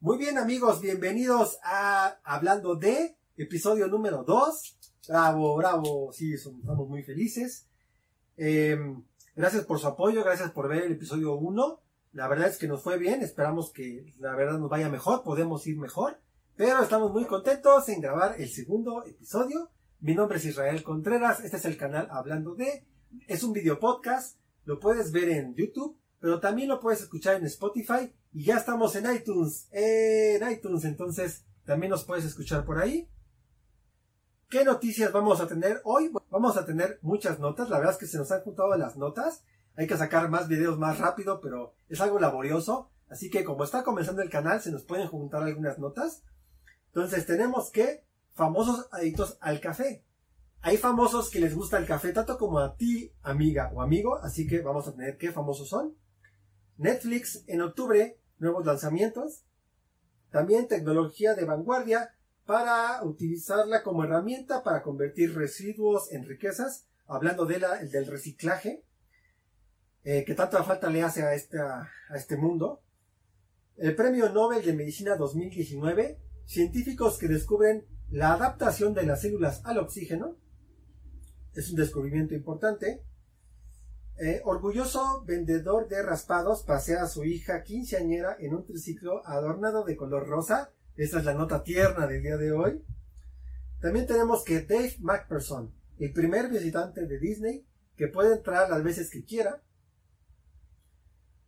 Muy bien amigos, bienvenidos a Hablando de episodio número 2. Bravo, bravo, sí, estamos muy felices. Em, gracias por su apoyo, gracias por ver el episodio 1. La verdad es que nos fue bien, esperamos que la verdad nos vaya mejor, podemos ir mejor. Pero estamos muy contentos en grabar el segundo episodio. Mi nombre es Israel Contreras, este es el canal Hablando de. Es un video podcast, lo puedes ver en YouTube, pero también lo puedes escuchar en Spotify y ya estamos en iTunes, en iTunes, entonces también nos puedes escuchar por ahí. ¿Qué noticias vamos a tener hoy? Vamos a tener muchas notas, la verdad es que se nos han juntado las notas. Hay que sacar más videos más rápido, pero es algo laborioso. Así que como está comenzando el canal, se nos pueden juntar algunas notas. Entonces tenemos que famosos adictos al café. Hay famosos que les gusta el café tanto como a ti, amiga o amigo, así que vamos a tener qué famosos son. Netflix en octubre, nuevos lanzamientos. También tecnología de vanguardia para utilizarla como herramienta para convertir residuos en riquezas, hablando de la, del reciclaje, eh, que tanta falta le hace a, a este mundo. El Premio Nobel de Medicina 2019, científicos que descubren la adaptación de las células al oxígeno, es un descubrimiento importante. Eh, orgulloso vendedor de raspados pasea a su hija quinceañera en un triciclo adornado de color rosa. Esta es la nota tierna del día de hoy. También tenemos que Dave McPherson, el primer visitante de Disney, que puede entrar las veces que quiera.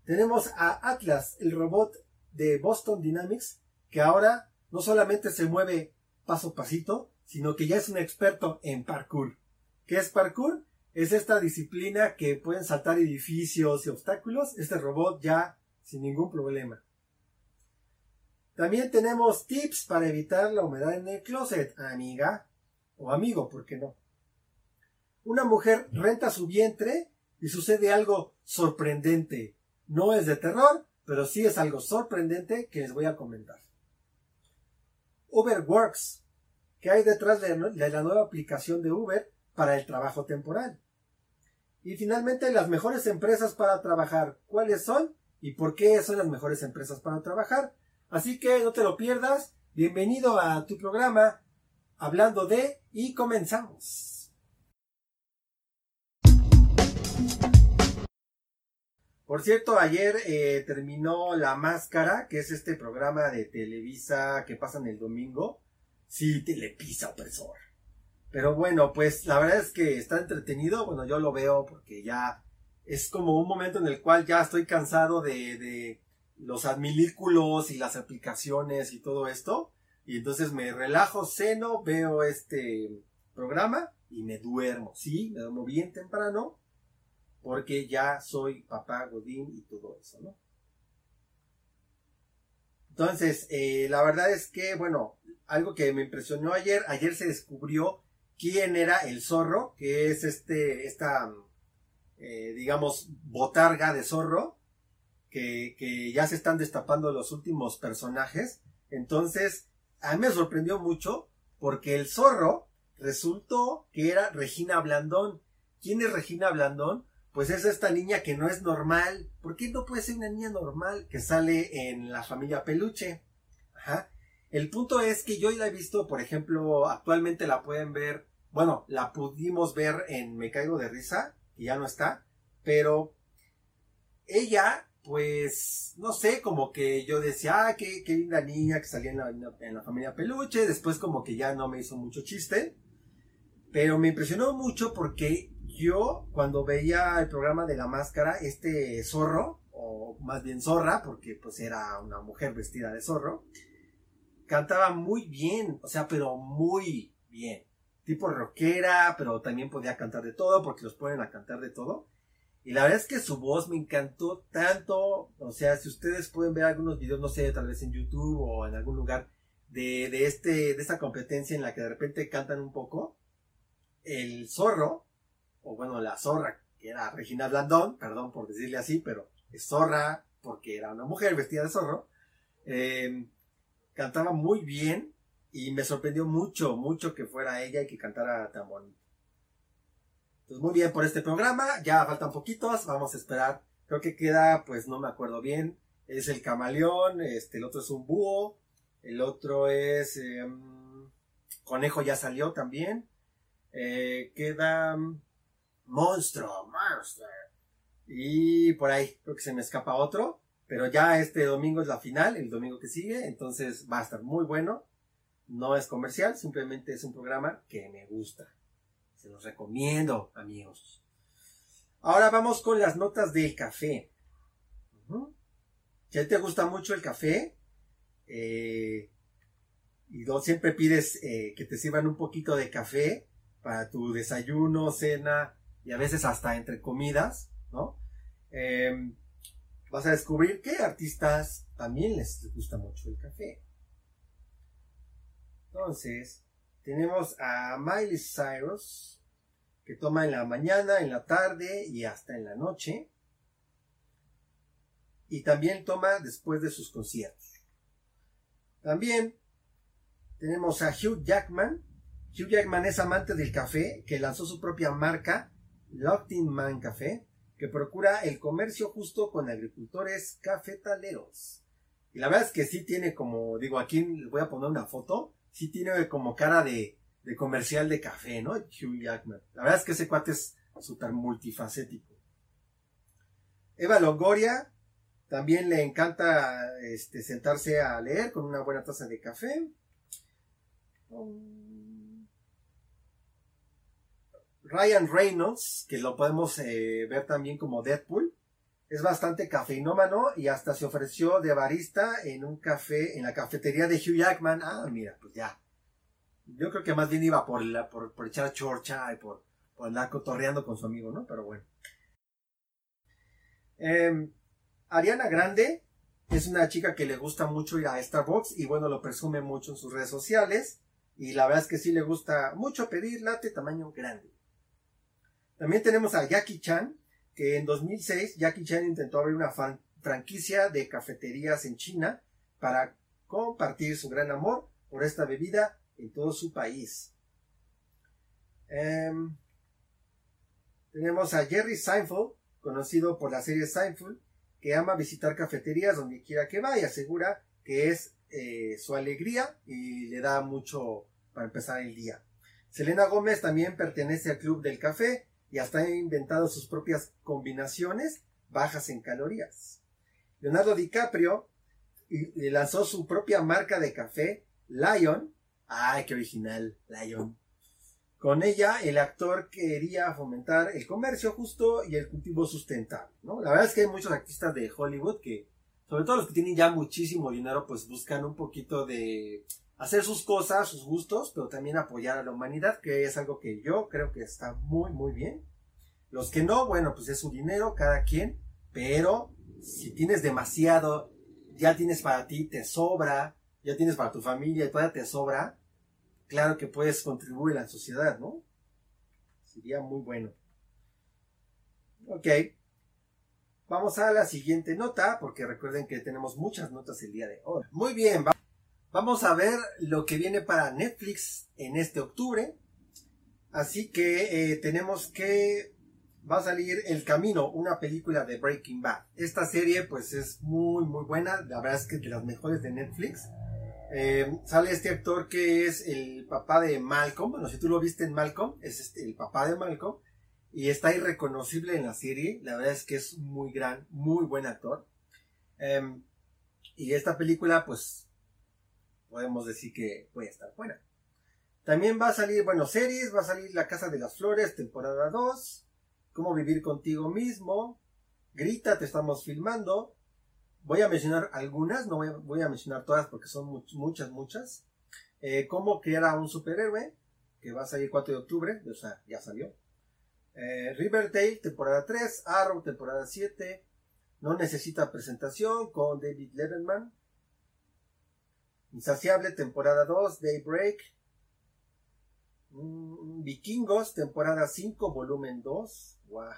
Tenemos a Atlas, el robot de Boston Dynamics, que ahora no solamente se mueve paso a pasito, sino que ya es un experto en parkour. ¿Qué es parkour? Es esta disciplina que pueden saltar edificios y obstáculos, este robot ya sin ningún problema. También tenemos tips para evitar la humedad en el closet, amiga o amigo, ¿por qué no? Una mujer renta su vientre y sucede algo sorprendente. No es de terror, pero sí es algo sorprendente que les voy a comentar. Uber Works. ¿Qué hay detrás de la nueva aplicación de Uber para el trabajo temporal. Y finalmente, las mejores empresas para trabajar. ¿Cuáles son? ¿Y por qué son las mejores empresas para trabajar? Así que no te lo pierdas. Bienvenido a tu programa hablando de y comenzamos. Por cierto, ayer eh, terminó La Máscara, que es este programa de Televisa que pasa en el domingo. Sí, Telepisa, opresor. Pero bueno, pues la verdad es que está entretenido. Bueno, yo lo veo porque ya es como un momento en el cual ya estoy cansado de, de los admilículos y las aplicaciones y todo esto. Y entonces me relajo, ceno, veo este programa y me duermo. Sí, me duermo bien temprano porque ya soy papá Godín y todo eso, ¿no? Entonces, eh, la verdad es que, bueno, algo que me impresionó ayer, ayer se descubrió quién era el zorro, que es este, esta, eh, digamos, botarga de zorro, que, que ya se están destapando los últimos personajes. Entonces, a mí me sorprendió mucho porque el zorro resultó que era Regina Blandón. ¿Quién es Regina Blandón? Pues es esta niña que no es normal. ¿Por qué no puede ser una niña normal que sale en la familia Peluche? Ajá. El punto es que yo la he visto, por ejemplo, actualmente la pueden ver bueno, la pudimos ver en Me Caigo de Risa, que ya no está, pero ella, pues, no sé, como que yo decía, ah, qué, qué linda niña que salía en la, en la familia Peluche, después como que ya no me hizo mucho chiste, pero me impresionó mucho porque yo, cuando veía el programa de la máscara, este zorro, o más bien zorra, porque pues era una mujer vestida de zorro, cantaba muy bien, o sea, pero muy bien tipo rockera, pero también podía cantar de todo, porque los ponen a cantar de todo. Y la verdad es que su voz me encantó tanto. O sea, si ustedes pueden ver algunos videos, no sé, tal vez en YouTube o en algún lugar, de, de, este, de esta competencia en la que de repente cantan un poco, el zorro, o bueno, la zorra, que era Regina Blandón, perdón por decirle así, pero zorra porque era una mujer vestida de zorro, eh, cantaba muy bien y me sorprendió mucho, mucho que fuera ella y que cantara tan bonito. Pues muy bien por este programa, ya faltan poquitos, vamos a esperar. Creo que queda, pues no me acuerdo bien, es el camaleón, este, el otro es un búho, el otro es em, conejo ya salió también, eh, queda mm, monstruo, monster, y por ahí creo que se me escapa otro, pero ya este domingo es la final, el domingo que sigue, entonces va a estar muy bueno, no es comercial, simplemente es un programa que me gusta, se los recomiendo amigos. Ahora vamos con las notas del café. Si a ti te gusta mucho el café, eh, y siempre pides eh, que te sirvan un poquito de café para tu desayuno, cena y a veces hasta entre comidas, ¿no? Em, vas a descubrir que artistas también les gusta mucho el café. Entonces, tenemos a Miley Cyrus, que toma en la mañana, en la tarde y hasta en la noche. Y también toma después de sus conciertos. También tenemos a Hugh Jackman. Hugh Jackman es amante del café, que lanzó su propia marca, Locked Man Café, que procura el comercio justo con agricultores cafetaleros. Y la verdad es que sí tiene como, digo, aquí les voy a poner una foto, sí tiene como cara de, de comercial de café, ¿no? Hugh Jackman. La verdad es que ese cuate es súper multifacético. Eva Longoria también le encanta este, sentarse a leer con una buena taza de café. Ryan Reynolds, que lo podemos eh, ver también como Deadpool, es bastante cafeinómano y hasta se ofreció de barista en un café, en la cafetería de Hugh Jackman. Ah, mira, pues ya. Yo creo que más bien iba por, la, por, echar chorcha y por, por andar cotorreando con su amigo, ¿no? Pero bueno. Em, Ariana Grande es una chica que le gusta mucho ir a Starbucks y bueno, lo presume mucho en sus redes sociales. Y la verdad es que sí le gusta mucho pedir latte tamaño grande. También tenemos a Jackie Chan, que en 2006 Jackie Chan intentó abrir una franquicia de cafeterías en China para compartir su gran amor por esta bebida en todo su país. Em, tenemos a Jerry Seinfeld, conocido por la serie Seinfeld, que ama visitar cafeterías donde quiera que va y asegura que es eh, su alegría y le da mucho para empezar el día. Selena Gómez también pertenece al Club del Café y hasta ha inventado sus propias combinaciones bajas en calorías. Leonardo DiCaprio lanzó su propia marca de café, Lion. ¡Ay, qué original! Lion. Con ella, el actor quería fomentar el comercio justo y el cultivo sustentable. ¿no? La verdad es que hay muchos artistas de Hollywood que, sobre todo los que tienen ya muchísimo dinero, pues buscan un poquito de hacer sus cosas, sus gustos, pero también apoyar a la humanidad, que es algo que yo creo que está muy, muy bien. Los que no, bueno, pues es su dinero, cada quien, pero si tienes demasiado, ya tienes para ti, te sobra, ya tienes para tu familia y todavía te sobra, claro que puedes contribuir a la sociedad, ¿no? Sería muy bueno. Ok. Vamos a la siguiente nota, porque recuerden que tenemos muchas notas el día de hoy. Muy bien, vamos a ver lo que viene para Netflix en este octubre. Así que eh, tenemos que va a salir El Camino, una película de Breaking Bad. Esta serie pues es muy muy buena, la verdad es que es de las mejores de Netflix. Eh, sale este actor que es el papá de Malcolm. Bueno, si tú lo viste en Malcolm, es este, el papá de Malcolm. Y está irreconocible en la serie. La verdad es que es muy gran, muy buen actor. Em, y esta película, pues, podemos decir que puede estar buena. También va a salir, bueno, series. Va a salir La Casa de las Flores, temporada 2. Cómo vivir contigo mismo. Grita, te estamos filmando. Voy a mencionar algunas, no voy a, mencionar todas porque son muchas, muchas. Eh, cómo crear a un superhéroe, que va a salir 4 de octubre, o sea, ya salió. Eh, Riverdale, temporada 3, Arrow, temporada 7, No necesita presentación con David Letterman. Insaciable, temporada 2, Daybreak. Mm, Vikingos, temporada 5, volumen 2. Wow.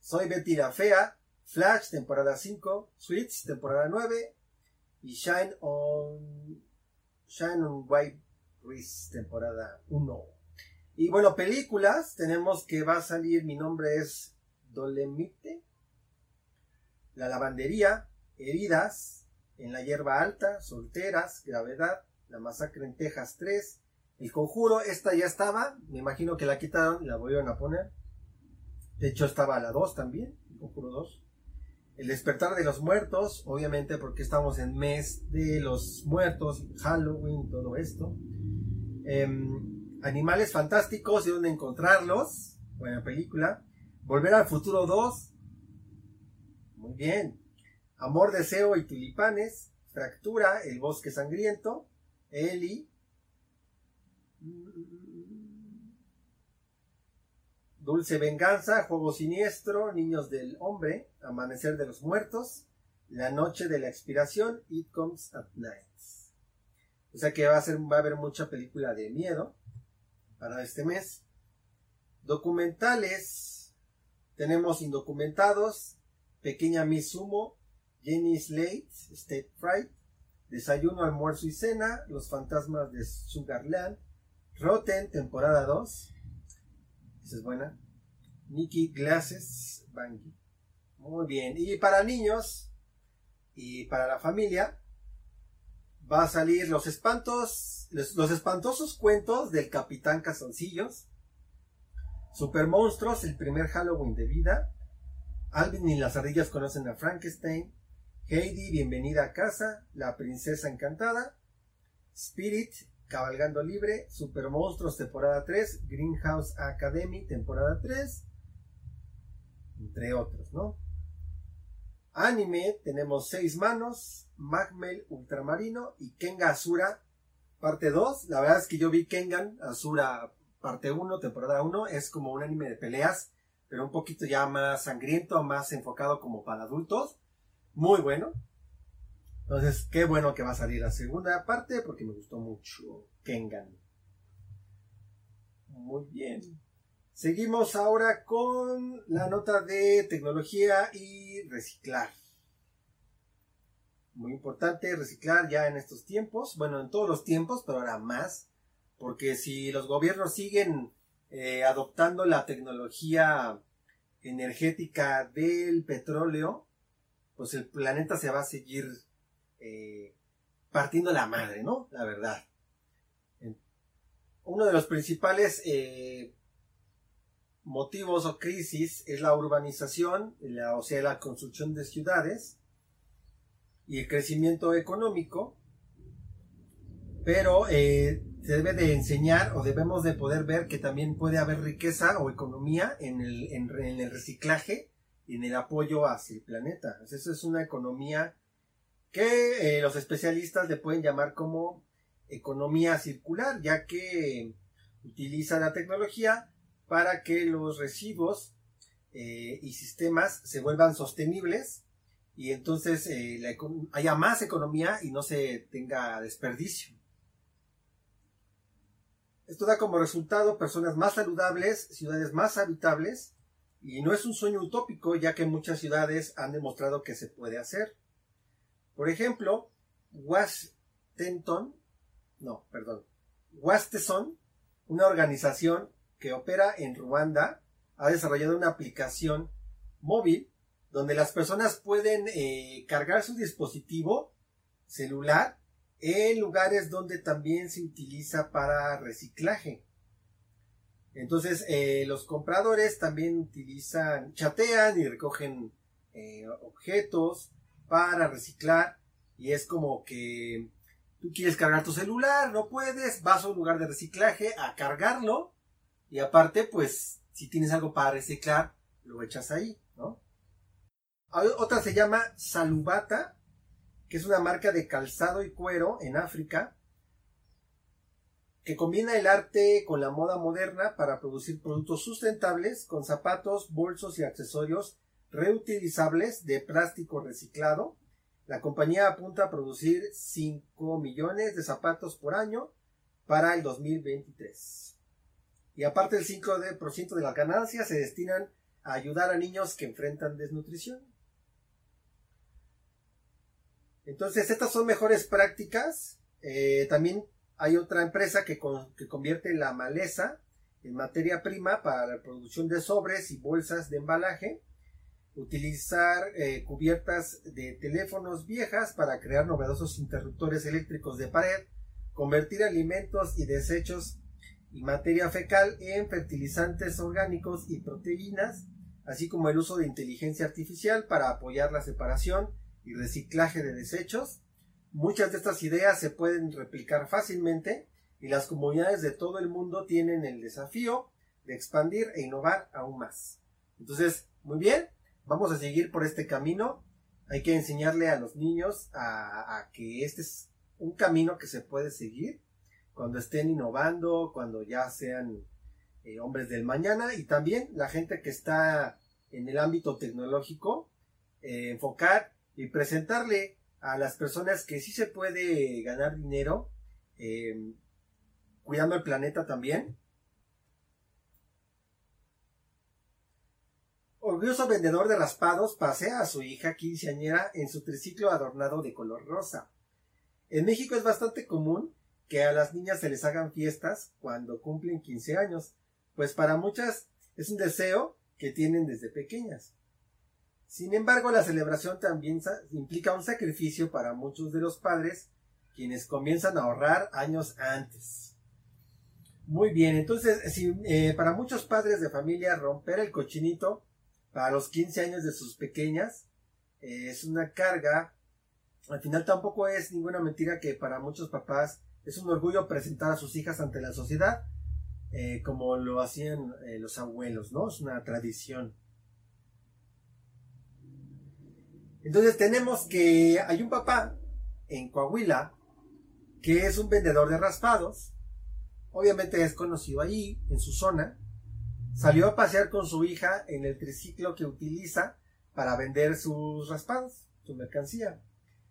Soy Betty la Fea, Flash, temporada 5, Switch, temporada 9, y Shine on, Shine on White Wrist, temporada 1. Y bueno, películas, tenemos que va a salir, mi nombre es Dolemite, La lavandería, heridas, en la hierba alta, solteras, gravedad, la masacre en Texas 3, el conjuro, esta ya estaba, me imagino que la quitaron y la volvieron a poner. De hecho estaba la 2 también, el conjuro 2. El despertar de los muertos, obviamente porque estamos en mes de los muertos, Halloween, todo esto. Em, animales fantásticos y dónde encontrarlos, buena película. Volver al futuro 2, muy bien. Amor, deseo y tulipanes, fractura, el bosque sangriento, Eli, Dulce Venganza, Juego Siniestro, Niños del Hombre, Amanecer de los Muertos, La Noche de la Expiración, It Comes at Night. O sea que va a, haber mucha película de miedo para este mes. Documentales. Tenemos indocumentados, Pequeña Miss Sumo, Jenny Slate, State Fright, Desayuno, Almuerzo y Cena, Los Fantasmas de Sugarland, Rotten, temporada 2, es buena. Nicky Glasses Bangi. Muy bien. Y para niños y para la familia va a salir los espantos, los, espantosos cuentos del Capitán Casoncillos. Super Monstruos, el primer Halloween de vida. Alvin y las ardillas conocen a Frankenstein. Heidi, bienvenida a casa. La princesa encantada. Spirit, Cabalgando Libre, Super Monstruos temporada 3, Greenhouse Academy temporada 3, entre otros, ¿no? Anime, tenemos Seis Manos, Magmel Ultramarino y Kenga Asura parte 2. La verdad es que yo vi Kengan Asura parte 1, temporada 1, es como un anime de peleas, pero un poquito ya más sangriento, más enfocado como para adultos. Muy bueno. Entonces, qué bueno que va a salir la segunda parte porque me gustó mucho Kengan. Muy bien. Seguimos ahora con la nota de tecnología y reciclar. Muy importante reciclar ya en estos tiempos, bueno, en todos los tiempos, pero ahora más, porque si los gobiernos siguen eh, adoptando la tecnología energética del petróleo, pues el planeta se va a seguir eh, partiendo la madre, ¿no? La verdad. Uno de los principales eh, motivos o crisis es la urbanización, o sea, la construcción de ciudades y el crecimiento económico, pero eh, se debe de enseñar o debemos de poder ver que también puede haber riqueza o economía en el, reciclaje en el apoyo hacia el planeta. Eso es una economía que eh, los especialistas le pueden llamar como economía circular, ya que utiliza la tecnología para que los residuos eh, y sistemas se vuelvan sostenibles y entonces eh, haya más economía y no se tenga desperdicio. Esto da como resultado personas más saludables, ciudades más habitables y no es un sueño utópico ya que muchas ciudades han demostrado que se puede hacer. Por ejemplo, Washington, no, perdón, una organización que opera en Ruanda, ha desarrollado una aplicación móvil donde las personas pueden eh, cargar su dispositivo celular en lugares donde también se utiliza para reciclaje. Entonces, eh, los compradores también utilizan, chatean y recogen eh, objetos para reciclar. Y es como que tú quieres cargar tu celular, no puedes, vas a un lugar de reciclaje a cargarlo. Y aparte pues si tienes algo para reciclar lo echas ahí, ¿no? Otra se llama Salubata, que es una marca de calzado y cuero en África que combina el arte con la moda moderna para producir productos sustentables con zapatos, bolsos y accesorios reutilizables de plástico reciclado. La compañía apunta a producir 5 millones de zapatos por año para el 2023. Y aparte el 5% de las ganancias se destinan a ayudar a niños que enfrentan desnutrición. Entonces, estas son mejores prácticas. Eh, también hay otra empresa que, convierte la maleza en materia prima para la producción de sobres y bolsas de embalaje utilizar eh, cubiertas de teléfonos viejas para crear novedosos interruptores eléctricos de pared, convertir alimentos y desechos y materia fecal en fertilizantes orgánicos y proteínas, así como el uso de inteligencia artificial para apoyar la separación y reciclaje de desechos. Muchas de estas ideas se pueden replicar fácilmente y las comunidades de todo el mundo tienen el desafío de expandir e innovar aún más. Entonces, muy bien, vamos a seguir por este camino. Hay que enseñarle a los niños a, que este es un camino que se puede seguir cuando estén innovando, cuando ya sean eh, hombres del mañana y también la gente que está en el ámbito tecnológico, eh, enfocar y presentarle a las personas que sí se puede ganar dinero eh, cuidando el planeta también orgulloso vendedor de raspados pasea a su hija quinceañera en su triciclo adornado de color rosa. En México es bastante común que a las niñas se les hagan fiestas cuando cumplen 15 años, pues para muchas es un deseo que tienen desde pequeñas. Sin embargo, la celebración también implica un sacrificio para muchos de los padres, quienes comienzan a ahorrar años antes. Muy bien, entonces, si, eh, para muchos padres de familia romper el cochinito para los 15 años de sus pequeñas. Eh, es una carga. Al final tampoco es ninguna mentira que para muchos papás es un orgullo presentar a sus hijas ante la sociedad, eh, como lo hacían los abuelos, ¿no? Es una tradición. Entonces tenemos que hay un papá en Coahuila que es un vendedor de raspados. Obviamente es conocido allí, en su zona. Salió a pasear con su hija en el triciclo que utiliza para vender sus raspados, su mercancía,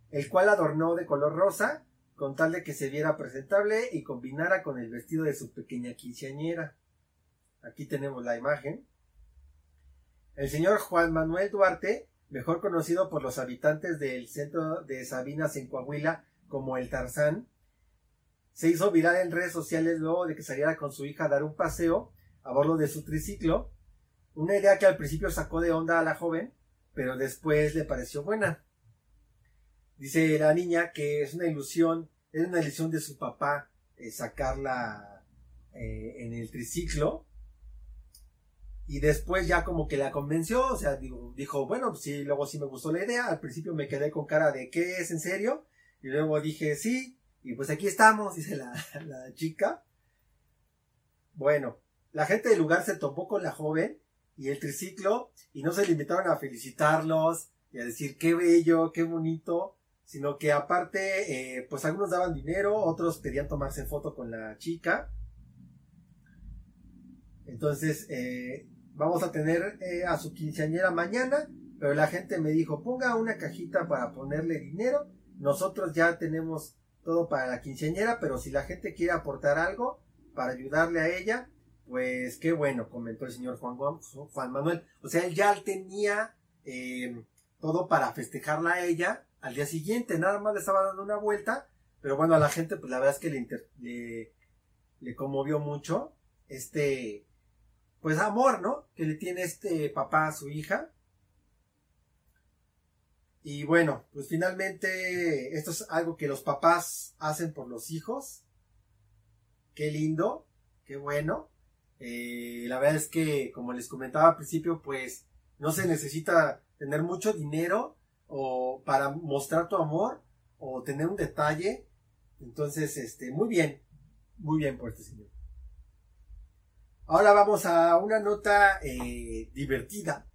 el cual adornó de color rosa con tal de que se viera presentable y combinara con el vestido de su pequeña quinceañera. Aquí tenemos la imagen. El señor Juan Manuel Duarte, mejor conocido por los habitantes del centro de Sabinas en Coahuila como el Tarzán, se hizo viral en redes sociales luego de que saliera con su hija a dar un paseo a bordo de su triciclo, una idea que al principio sacó de onda a la joven, pero después le pareció buena. Dice la niña que es una ilusión, es una ilusión de su papá eh, sacarla eh, en el triciclo. Y después ya como que la convenció, o sea, dijo, bueno, sí, luego sí me gustó la idea. Al principio me quedé con cara de, ¿qué es en serio? Y luego dije, sí, y pues aquí estamos, dice la, chica. Bueno, la gente del lugar se topó con la joven y el triciclo y no se limitaron a felicitarlos y a decir qué bello, qué bonito, sino que aparte, eh, pues algunos daban dinero, otros querían tomarse foto con la chica. Entonces, eh, vamos a tener eh, a su quinceañera mañana, pero la gente me dijo, ponga una cajita para ponerle dinero. Nosotros ya tenemos todo para la quinceañera, pero si la gente quiere aportar algo para ayudarle a ella, pues qué bueno, comentó el señor Juan, Manuel. O sea, él ya tenía eh, todo para festejarla a ella al día siguiente, nada más le estaba dando una vuelta, pero bueno, a la gente, pues la verdad es que le, conmovió mucho este, pues amor, ¿no? Que le tiene este papá a su hija. Y bueno, pues finalmente esto es algo que los papás hacen por los hijos. Qué lindo, qué bueno. Eh, la verdad es que, como les comentaba al principio, pues no se necesita tener mucho dinero o para mostrar tu amor o tener un detalle. Entonces, este, muy bien, muy bien por este señor. Ahora vamos a una nota eh, divertida,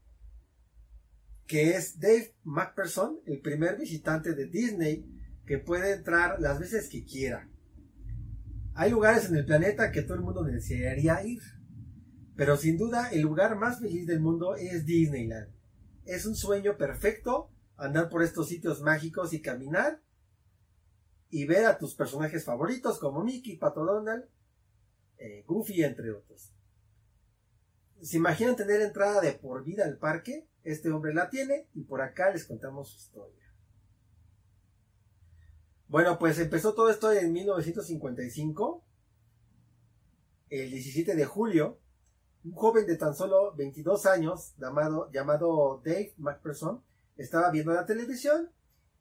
que es Dave McPherson, el primer visitante de Disney que puede entrar las veces que quiera. Hay lugares en el planeta que todo el mundo desearía ir. Pero sin duda el lugar más feliz del mundo es Disneyland. Es un sueño perfecto andar por estos sitios mágicos y caminar y ver a tus personajes favoritos como Mickey, Pato Donald, eh, Goofy, entre otros. ¿Se imaginan tener entrada de por vida al parque? Este hombre la tiene y por acá les contamos su historia. Bueno, pues empezó todo esto en 1955, el 17 de julio, un joven de tan solo 22 años llamado, Dave McPherson estaba viendo la televisión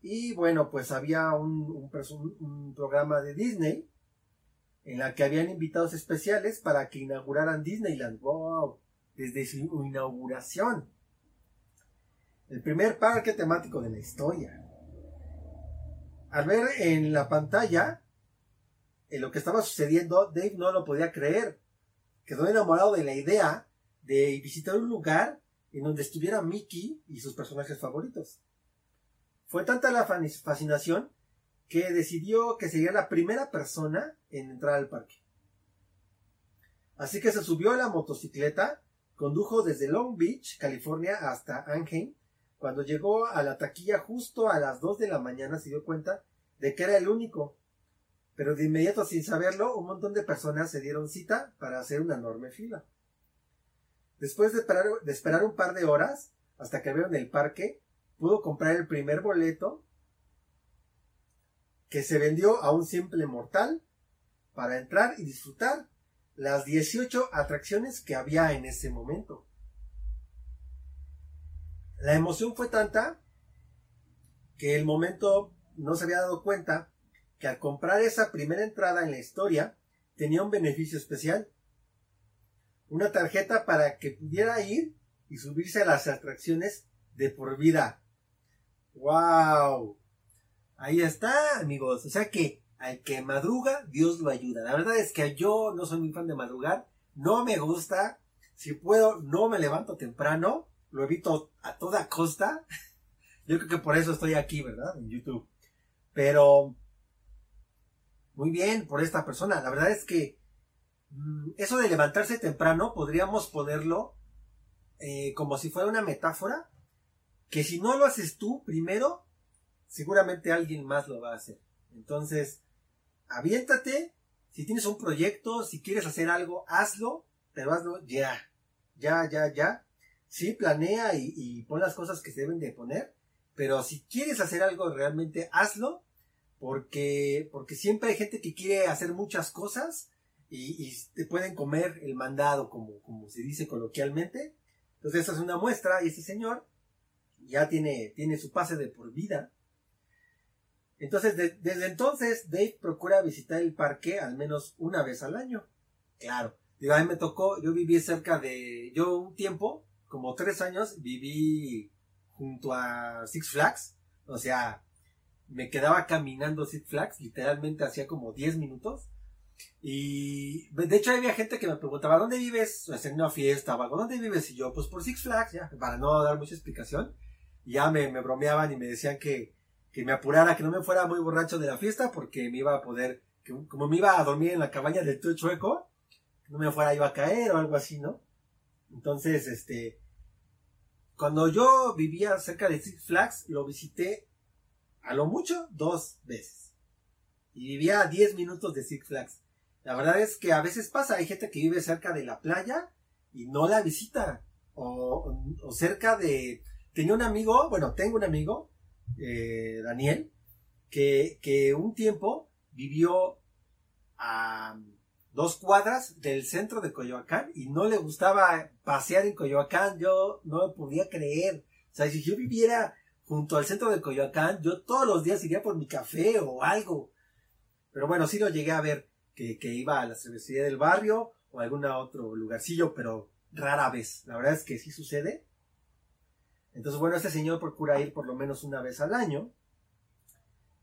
y bueno, pues había un, programa de Disney en la que habían invitados especiales para que inauguraran Disneyland. Desde su inauguración. El primer parque temático de la historia. Al ver en la pantalla en lo que estaba sucediendo, Dave no lo podía creer. Quedó enamorado de la idea de visitar un lugar en donde estuviera Mickey y sus personajes favoritos. Fue tanta la fascinación que decidió que sería la primera persona en entrar al parque. Así que se subió a la motocicleta, condujo desde Long Beach, California, hasta Anaheim. Cuando llegó a la taquilla justo a las 2 de la mañana se dio cuenta de que era el único. Pero de inmediato, sin saberlo, un montón de personas se dieron cita para hacer una enorme fila. Después de esperar, de esperar un par de horas, hasta que vieron el parque, pudo comprar el primer boleto que se vendió a un simple mortal para entrar y disfrutar las 18 atracciones que había en ese momento. La emoción fue tanta que el momento no se había dado cuenta que al comprar esa primera entrada en la historia tenía un beneficio especial. Una tarjeta para que pudiera ir y subirse a las atracciones de por vida. ¡Wow! Ahí está, amigos. O sea que al que madruga, Dios lo ayuda. La verdad es que yo no soy muy fan de madrugar. No me gusta. Si puedo, no me levanto temprano. Lo evito a toda costa. Yo creo que por eso estoy aquí, ¿verdad? En YouTube. Pero, muy bien por esta persona. La verdad es que mm, eso de levantarse temprano podríamos ponerlo eh, como si fuera una metáfora que si no lo haces tú primero, seguramente alguien más lo va a hacer. Entonces, aviéntate, si tienes un proyecto, si quieres hacer algo, hazlo, pero hazlo ya, ya, ya, ya. Sí, planea y, y pon las cosas que se deben de poner, pero si quieres hacer algo realmente, hazlo, porque, porque siempre hay gente que quiere hacer muchas cosas y, te pueden comer el mandado, como, como se dice coloquialmente. Entonces, esa es una muestra y ese señor ya tiene, tiene su pase de por vida. Entonces, desde entonces, Dave procura visitar el parque al menos una vez al año. Claro. Digo, a mí me tocó, yo viví cerca de, yo un tiempo, como tres años, viví junto a Six Flags. O sea, me quedaba caminando Six Flags, literalmente hacía como 10 minutos. Y de hecho había gente que me preguntaba, ¿dónde vives? En una fiesta o algo, ¿dónde vives? Y yo, pues por Six Flags, ya, para no dar mucha explicación ya me bromeaban y me decían que, que, me apurara, que no me fuera muy borracho de la fiesta porque me iba a poder, como me iba a dormir en la cabaña del tío chueco, no me fuera iba a caer o algo así, ¿no? Entonces, este, cuando yo vivía cerca de Six Flags, lo visité a lo mucho dos veces. Y vivía a 10 minutos de Six Flags. La verdad es que a veces pasa, hay gente que vive cerca de la playa y no la visita. O, o cerca de, tenía un amigo, bueno, tengo un amigo, eh, Daniel, que, un tiempo vivió a dos cuadras del centro de Coyoacán y no le gustaba pasear en Coyoacán, yo no lo podía creer. O sea, si yo viviera junto al centro de Coyoacán, yo todos los días iría por mi café o algo. Pero bueno, sí lo llegué a ver, que, que iba a la cervecería del barrio o a algún otro lugarcillo, pero rara vez. La verdad es que sí sucede. Entonces, bueno, este señor procura ir por lo menos una vez al año.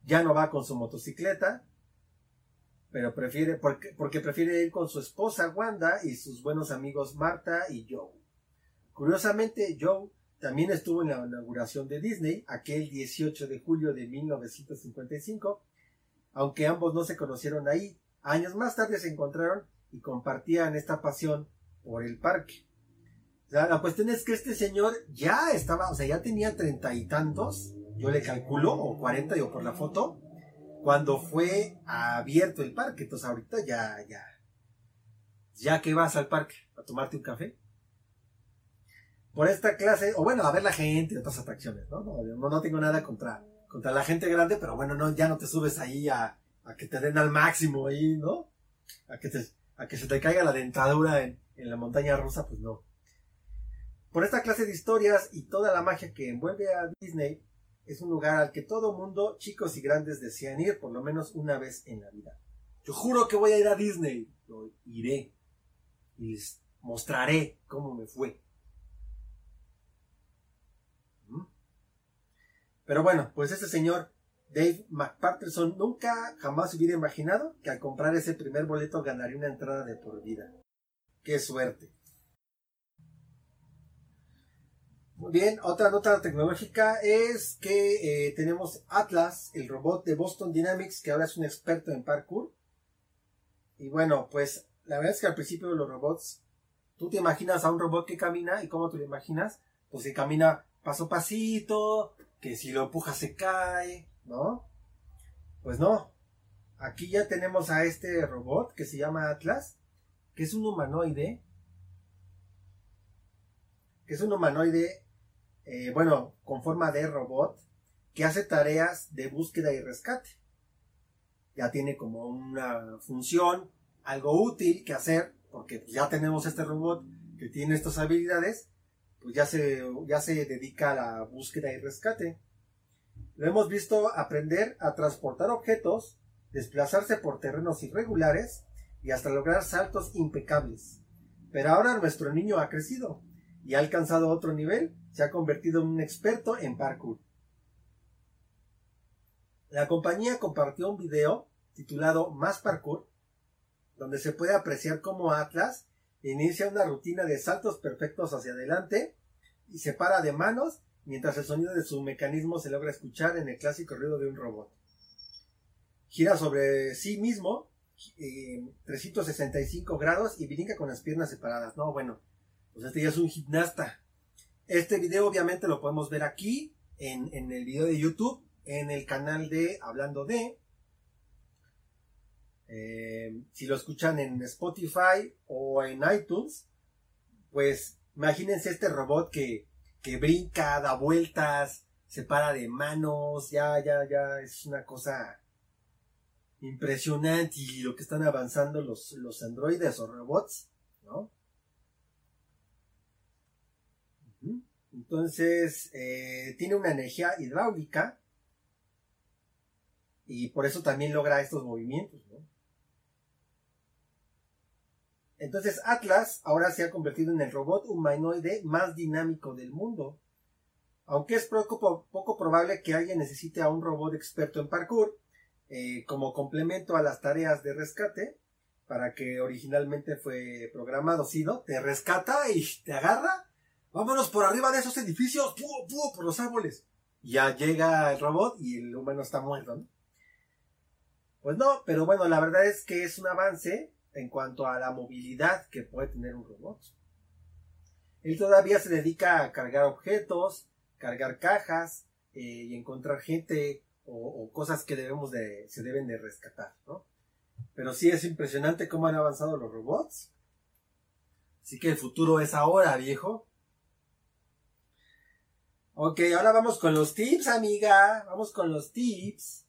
Ya no va con su motocicleta, pero prefiere, porque, porque prefiere ir con su esposa Wanda y sus buenos amigos Marta y Joe. Curiosamente, Joe también estuvo en la inauguración de Disney, aquel 18 de julio de 1955, aunque ambos no se conocieron ahí. Años más tarde se encontraron y compartían esta pasión por el parque la cuestión es que este señor ya estaba, o sea, ya tenía treinta y tantos, yo le calculo, o cuarenta, digo, por la foto, cuando fue abierto el parque. Entonces ahorita ya, ya, ya que vas al parque a tomarte un café. Por esta clase, o bueno, a ver la gente otras atracciones, ¿no? No, no, tengo nada contra, contra la gente grande, pero bueno, no, ya no te subes ahí a, a que te den al máximo ahí, ¿no? A que, te, a que se te caiga la dentadura en, en la montaña rusa, pues no. Por esta clase de historias y toda la magia que envuelve a Disney, es un lugar al que todo mundo, chicos y grandes, desean ir por lo menos una vez en la vida. Yo juro que voy a ir a Disney. Lo iré. Y les mostraré cómo me fue. ¿Mm? Pero bueno, pues este señor Dave McPatterson nunca jamás hubiera imaginado que al comprar ese primer boleto ganaría una entrada de por vida. ¡Qué suerte! Bien, otra nota tecnológica es que eh, tenemos Atlas, el robot de Boston Dynamics, que ahora es un experto en parkour. Y bueno, pues la verdad es que al principio los robots, tú te imaginas a un robot que camina y cómo te lo imaginas, pues que camina paso a pasito, que si lo empujas se cae, ¿no? Pues no. Aquí ya tenemos a este robot que se llama Atlas, que es un humanoide, que es un humanoide eh, bueno, con forma de robot, que hace tareas de búsqueda y rescate. Ya tiene como una función, algo útil que hacer, porque ya tenemos este robot que tiene estas habilidades, pues ya se, ya se dedica a la búsqueda y rescate. Lo hemos visto aprender a transportar objetos, desplazarse por terrenos irregulares y hasta lograr saltos impecables. Pero ahora nuestro niño ha crecido y ha alcanzado otro nivel se ha convertido en un experto en parkour. La compañía compartió un video titulado Más Parkour, donde se puede apreciar cómo Atlas inicia una rutina de saltos perfectos hacia adelante y se para de manos mientras el sonido de su mecanismo se logra escuchar en el clásico ruido de un robot. Gira sobre sí mismo 365 grados y brinca con las piernas separadas. No, bueno, pues este ya es un gimnasta. Este video obviamente lo podemos ver aquí en, el video de YouTube, en el canal de Hablando de. Eh, si lo escuchan en Spotify o en iTunes, pues imagínense este robot que, que brinca, da vueltas, se para de manos, ya, ya, ya, es una cosa impresionante y lo que están avanzando los, los androides o robots, ¿no? Entonces, eh, tiene una energía hidráulica y por eso también logra estos movimientos. Entonces, Atlas ahora se ha convertido en el robot humanoide más dinámico del mundo. Aunque es poco, probable que alguien necesite a un robot experto en parkour eh, como complemento a las tareas de rescate, para que originalmente fue programado, si no, te rescata y te agarra vámonos por arriba de esos edificios, ¡puo, puo! por los árboles. ya llega el robot y el humano está muerto, ¿no? Pues no, pero bueno, la verdad es que es un avance en cuanto a la movilidad que puede tener un robot. Él todavía se dedica a cargar objetos, cargar cajas eh, y encontrar gente o, cosas que debemos de, se deben de rescatar, ¿no? Pero sí es impresionante cómo han avanzado los robots. Así que el futuro es ahora, viejo. Ok, ahora vamos con los tips, amiga. Vamos con los tips.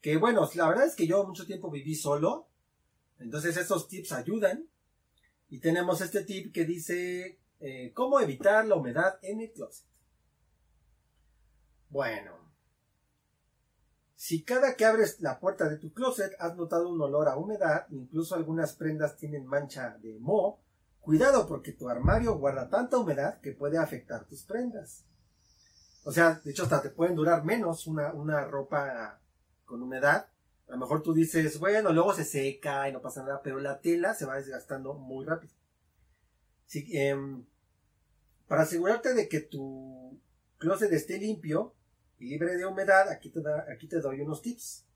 Que bueno, la verdad es que yo mucho tiempo viví solo. Entonces esos tips ayudan. Y tenemos este tip que dice eh, cómo evitar la humedad en el closet. Bueno. Si cada que abres la puerta de tu closet has notado un olor a humedad, incluso algunas prendas tienen mancha de moho, cuidado porque tu armario guarda tanta humedad que puede afectar tus prendas. O sea, de hecho hasta te pueden durar menos una, una ropa con humedad. A lo mejor tú dices, bueno, luego se seca y no pasa nada, pero la tela se va desgastando muy rápido. Em, para asegurarte de que tu closet esté limpio y libre de humedad, aquí te, aquí te doy unos tips.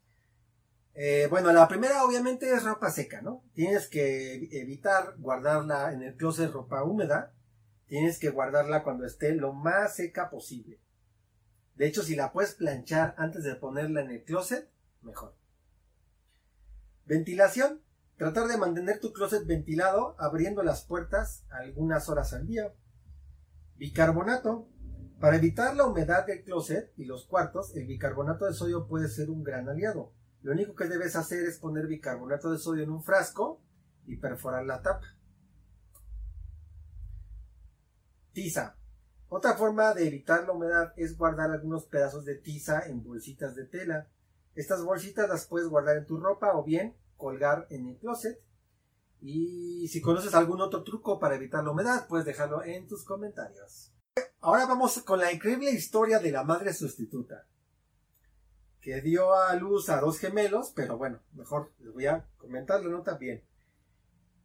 Eh, bueno, la primera obviamente es ropa seca, ¿no? Tienes que evitar guardarla en el closet ropa húmeda. Tienes que guardarla cuando esté lo más seca posible. De hecho, si la puedes planchar antes de ponerla en el closet, mejor. Ventilación. Tratar de mantener tu closet ventilado abriendo las puertas algunas horas al día. Bicarbonato. Para evitar la humedad del closet y los cuartos, el bicarbonato de sodio puede ser un gran aliado. Lo único que debes hacer es poner bicarbonato de sodio en un frasco y perforar la tapa. Tiza. Otra forma de evitar la humedad es guardar algunos pedazos de tiza en bolsitas de tela. Estas bolsitas las puedes guardar en tu ropa o bien colgar en el closet. Y si conoces algún otro truco para evitar la humedad, puedes dejarlo en tus comentarios. Ahora vamos con la increíble historia de la madre sustituta, que dio a luz a dos gemelos, pero bueno, mejor les voy a comentarlo, ¿no? También.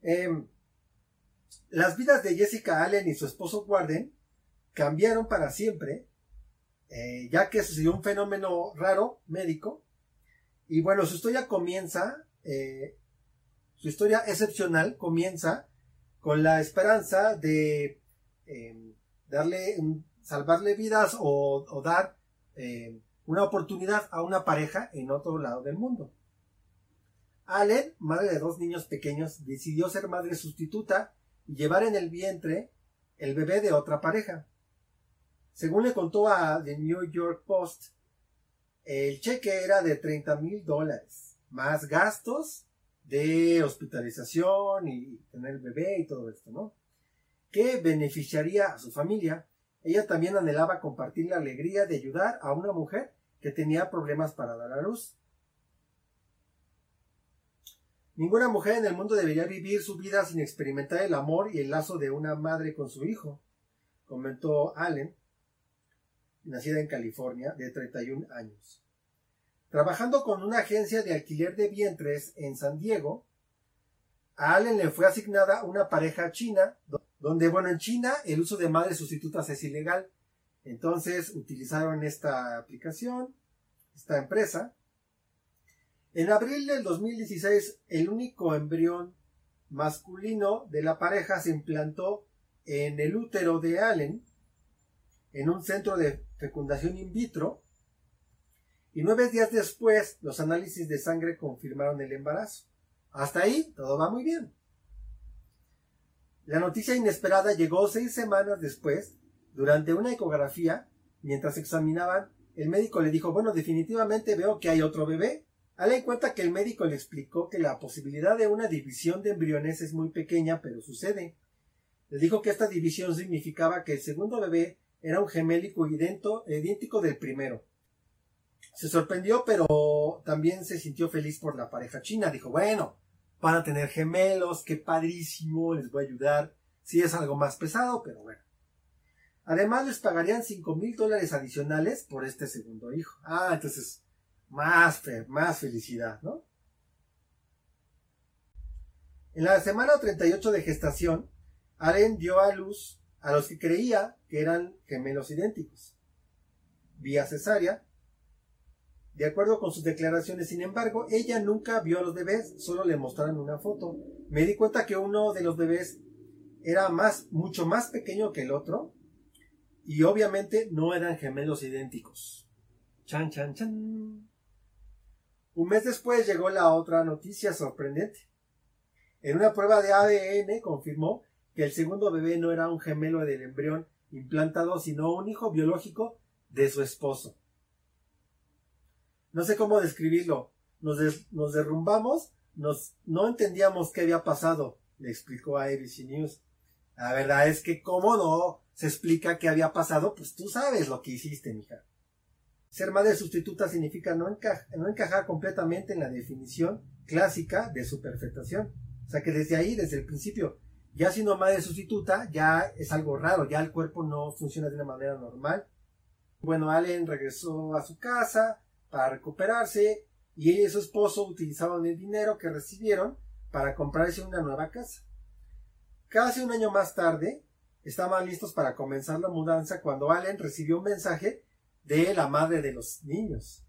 Em, las vidas de Jessica Allen y su esposo Warden cambiaron para siempre, eh, ya que sucedió un fenómeno raro médico. Y bueno, su historia comienza, eh, su historia excepcional comienza con la esperanza de em, darle, salvarle vidas o, dar em, una oportunidad a una pareja en otro lado del mundo. Allen, madre de dos niños pequeños, decidió ser madre sustituta y llevar en el vientre el bebé de otra pareja. Según le contó a The New York Post, el cheque era de 30 mil dólares, más gastos de hospitalización y tener el bebé y todo esto, ¿no? Que beneficiaría a su familia. Ella también anhelaba compartir la alegría de ayudar a una mujer que tenía problemas para dar a luz. Ninguna mujer en el mundo debería vivir su vida sin experimentar el amor y el lazo de una madre con su hijo, comentó Allen, nacida en California, de 31 años. Trabajando con una agencia de alquiler de vientres en San Diego, a Allen le fue asignada una pareja china, donde, bueno, en China el uso de madres sustitutas es ilegal. Entonces utilizaron esta aplicación, esta empresa, en abril del 2016, el único embrión masculino de la pareja se implantó en el útero de Allen, en un centro de fecundación in vitro, y nueve días después los análisis de sangre confirmaron el embarazo. Hasta ahí todo va muy bien. La noticia inesperada llegó seis semanas después, durante una ecografía, mientras examinaban, el médico le dijo, bueno, definitivamente veo que hay otro bebé, Hale en cuenta que el médico le explicó que la posibilidad de una división de embriones es muy pequeña, pero sucede. Le dijo que esta división significaba que el segundo bebé era un gemélico idéntico del primero. Se sorprendió, pero también se sintió feliz por la pareja china. Dijo, bueno, van a tener gemelos, qué padrísimo, les voy a ayudar. Sí es algo más pesado, pero bueno. Además les pagarían cinco mil dólares adicionales por este segundo hijo. Ah, entonces más, más felicidad, ¿no? En la semana 38 de gestación, Allen dio a luz a los que creía que eran gemelos idénticos. Vía cesárea. De acuerdo con sus declaraciones, sin embargo, ella nunca vio a los bebés, solo le mostraron una foto. Me di cuenta que uno de los bebés era más, mucho más pequeño que el otro, y obviamente no eran gemelos idénticos. Chan, chan, chan. Un mes después llegó la otra noticia sorprendente. En una prueba de ADN confirmó que el segundo bebé no era un gemelo del embrión implantado, sino un hijo biológico de su esposo. No sé cómo describirlo. Nos, derrumbamos, nos, no entendíamos qué había pasado, le explicó a ABC News. La verdad es que cómo no se explica qué había pasado, pues tú sabes lo que hiciste, mija. Ser madre sustituta significa no, encajar completamente en la definición clásica de su perfectación. O sea que desde ahí, desde el principio, ya siendo madre sustituta, ya es algo raro, ya el cuerpo no funciona de una manera normal. Bueno, Allen regresó a su casa para recuperarse y ella y su esposo utilizaban el dinero que recibieron para comprarse una nueva casa. Casi un año más tarde, estaban listos para comenzar la mudanza cuando Allen recibió un mensaje de la madre de los niños.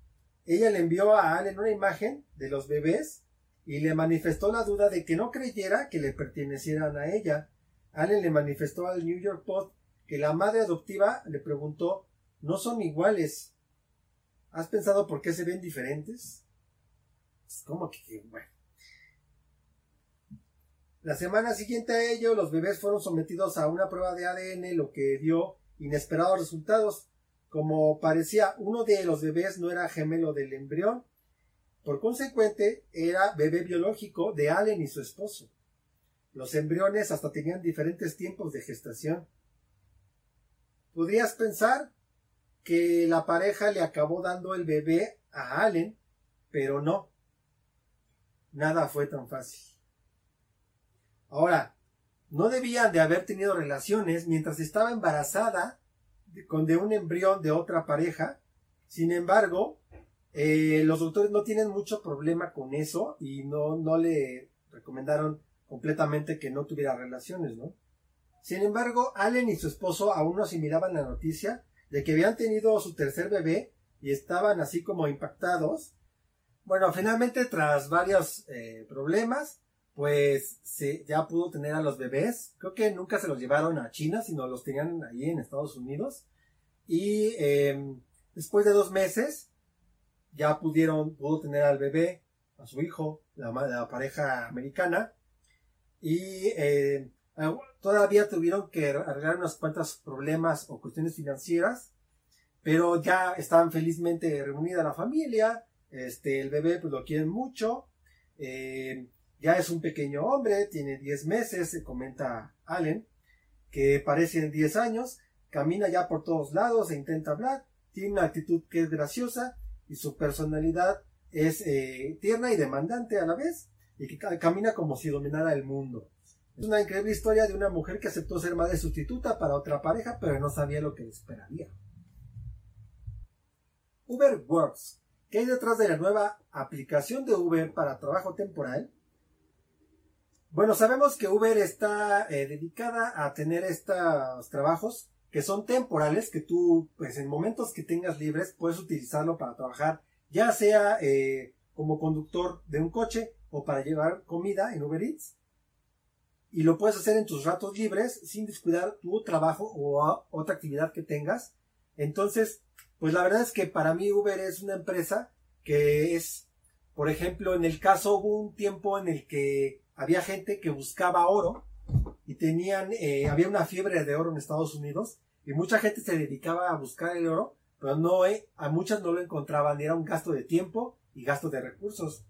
Ella le envió a Allen una imagen de los bebés y le manifestó la duda de que no creyera que le pertenecieran a ella. Allen le manifestó al New York Post que la madre adoptiva le preguntó ¿No son iguales? ¿Has pensado por qué se ven diferentes? ¿Cómo que bueno? La semana siguiente a ello, los bebés fueron sometidos a una prueba de ADN, lo que dio inesperados resultados. Como parecía uno de los bebés no era gemelo del embrión, por consecuente era bebé biológico de Allen y su esposo. Los embriones hasta tenían diferentes tiempos de gestación. podrías pensar que la pareja le acabó dando el bebé a Allen, pero no. Nada fue tan fácil. Ahora, no debían de haber tenido relaciones mientras estaba embarazada con de un embrión de otra pareja. Sin embargo, eh, los doctores no tienen mucho problema con eso y no, no le recomendaron completamente que no tuviera relaciones, ¿no? Sin embargo, Allen y su esposo aún no asimilaban la noticia de que habían tenido su tercer bebé y estaban así como impactados. Bueno, finalmente tras varios eh, problemas, pues se, ya pudo tener a los bebés. Creo que nunca se los llevaron a China, sino los tenían ahí en Estados Unidos. Y em, después de dos meses, ya pudieron, pudo tener al bebé, a su hijo, la, pareja americana. Y eh, todavía tuvieron que arreglar unos cuantos problemas o cuestiones financieras, pero ya estaban felizmente reunida la familia. Este, el bebé pues lo quieren mucho. Eh, ya es un pequeño hombre, tiene 10 meses, se comenta Allen, que parece 10 años, camina ya por todos lados e intenta hablar, tiene una actitud que es graciosa y su personalidad es eh, tierna y demandante a la vez y que camina como si dominara el mundo. Es una increíble historia de una mujer que aceptó ser madre sustituta para otra pareja, pero no sabía lo que esperaría. Uber Works. ¿Qué hay detrás de la nueva aplicación de Uber para trabajo temporal? Bueno, sabemos que Uber está eh, dedicada a tener estos trabajos que son temporales, que tú, pues en momentos que tengas libres, puedes utilizarlo para trabajar, ya sea eh, como conductor de un coche o para llevar comida en Uber Eats. Y lo puedes hacer en tus ratos libres sin descuidar tu trabajo o otra actividad que tengas. Entonces, pues la verdad es que para mí Uber es una empresa que es, por ejemplo, en el caso hubo un tiempo en el que había gente que buscaba oro tenían, eh, había una fiebre de oro en Estados Unidos y mucha gente se dedicaba a buscar el oro, pero no, eh, a muchas no lo encontraban, era un gasto de tiempo y gasto de recursos.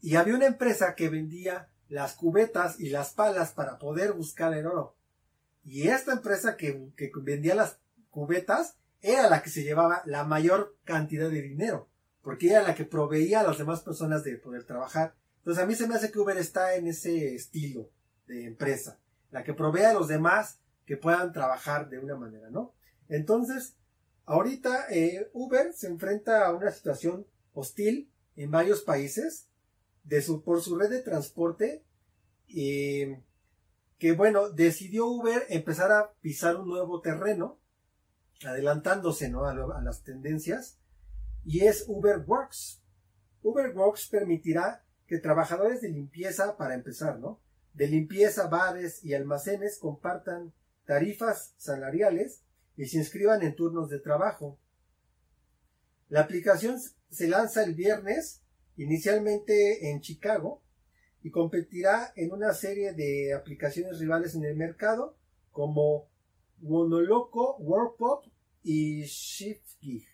Y había una empresa que vendía las cubetas y las palas para poder buscar el oro. Y esta empresa que, que vendía las cubetas era la que se llevaba la mayor cantidad de dinero, porque era la que proveía a las demás personas de poder trabajar. Entonces a mí se me hace que Uber está en ese estilo de empresa, la que provee a los demás que puedan trabajar de una manera, ¿no? Entonces, ahorita eh, Uber se enfrenta a una situación hostil en varios países de su, por su red de transporte eh, que bueno, decidió Uber empezar a pisar un nuevo terreno, adelantándose ¿no? a, a las tendencias, y es Uber Works. Uber Works permitirá que trabajadores de limpieza, para empezar, ¿no? De limpieza, bares y almacenes compartan tarifas salariales y se inscriban en turnos de trabajo. La aplicación se lanza el viernes, inicialmente en Chicago, y competirá en una serie de aplicaciones rivales en el mercado como Wonoloco, Workpop y ShiftGig.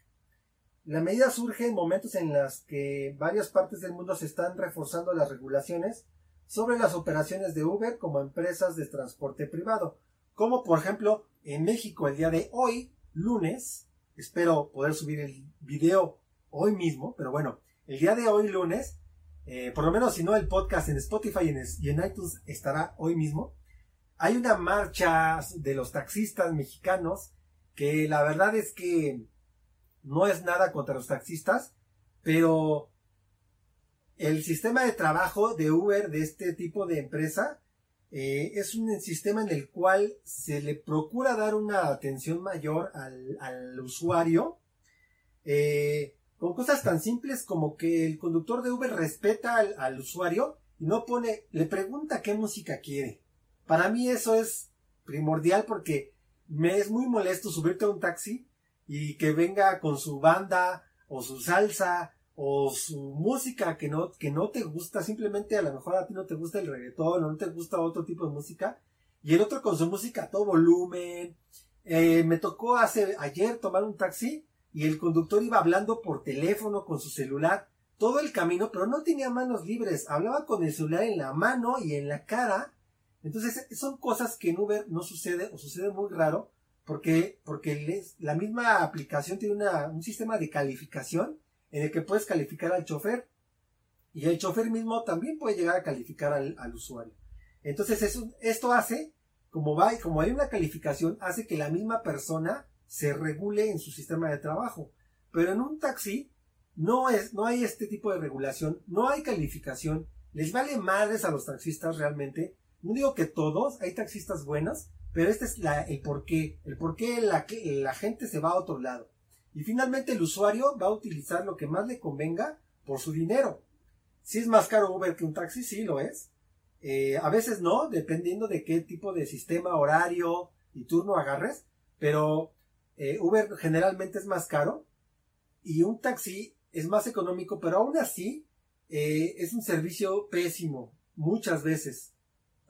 La medida surge en momentos en los que varias partes del mundo se están reforzando las regulaciones sobre las operaciones de Uber como empresas de transporte privado, como por ejemplo en México el día de hoy, lunes, espero poder subir el video hoy mismo, pero bueno, el día de hoy lunes, eh, por lo menos si no el podcast en Spotify y en iTunes estará hoy mismo, hay una marcha de los taxistas mexicanos que la verdad es que no es nada contra los taxistas, pero el sistema de trabajo de Uber, de este tipo de empresa, eh, es un sistema en el cual se le procura dar una atención mayor al, usuario, eh, con cosas tan simples como que el conductor de Uber respeta al, al usuario y no pone, le pregunta qué música quiere. Para mí eso es primordial porque me es muy molesto subirte a un taxi y que venga con su banda o su salsa o su música que no, que no te gusta, simplemente a lo mejor a ti no te gusta el reggaetón o no te gusta otro tipo de música, y el otro con su música a todo volumen. Eh, me tocó hace, ayer tomar un taxi y el conductor iba hablando por teléfono con su celular todo el camino, pero no tenía manos libres, hablaba con el celular en la mano y en la cara. Entonces son cosas que en Uber no sucede o sucede muy raro porque, porque la misma aplicación tiene un sistema de calificación en el que puedes calificar al chofer y el chofer mismo también puede llegar a calificar al, usuario. Entonces esto hace, como, va, como hay una calificación, hace que la misma persona se regule en su sistema de trabajo. Pero en un taxi no, es, no hay este tipo de regulación, no hay calificación, les vale madres a los taxistas realmente. No digo que todos, hay taxistas buenos, pero este es el porqué, el por qué la, la gente se va a otro lado. Y finalmente el usuario va a utilizar lo que más le convenga por su dinero. Si es más caro Uber que un taxi, sí lo es. Eh, a veces no, dependiendo de qué tipo de sistema, horario y turno agarres. Pero eh, Uber generalmente es más caro y un taxi es más económico, pero aún así eh, es un servicio pésimo muchas veces.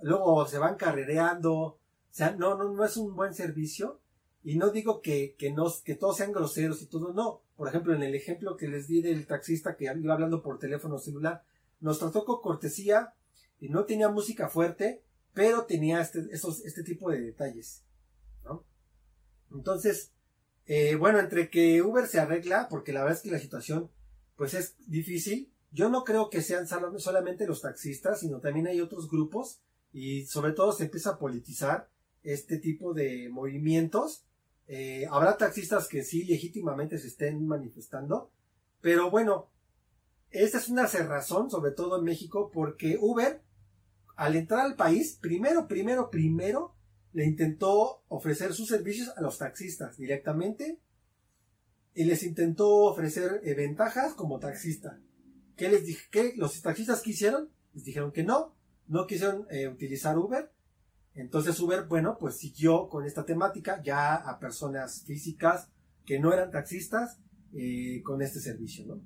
Luego se van carrereando, o sea, no, no, no es un buen servicio. Y no digo que, que, no, que todos sean groseros y todo, no. Por ejemplo, en el ejemplo que les di del taxista que iba hablando por teléfono celular, nos trató con cortesía y no tenía música fuerte, pero tenía este, este tipo de detalles. Entonces, eh, bueno, entre que Uber se arregla, porque la verdad es que la situación pues es difícil, yo no creo que sean solamente los taxistas, sino también hay otros grupos y sobre todo se empieza a politizar este tipo de movimientos eh, habrá taxistas que sí legítimamente se estén manifestando, pero bueno, esta es una cerrazón, sobre todo en México, porque Uber, al entrar al país, primero, primero, primero, le intentó ofrecer sus servicios a los taxistas directamente y les intentó ofrecer eh, ventajas como taxista. ¿Qué les dije? ¿Qué los taxistas quisieron? Les dijeron que no, no quisieron eh, utilizar Uber entonces Uber, bueno, pues siguió con esta temática ya a personas físicas que no eran taxistas eh, con este servicio, ¿no?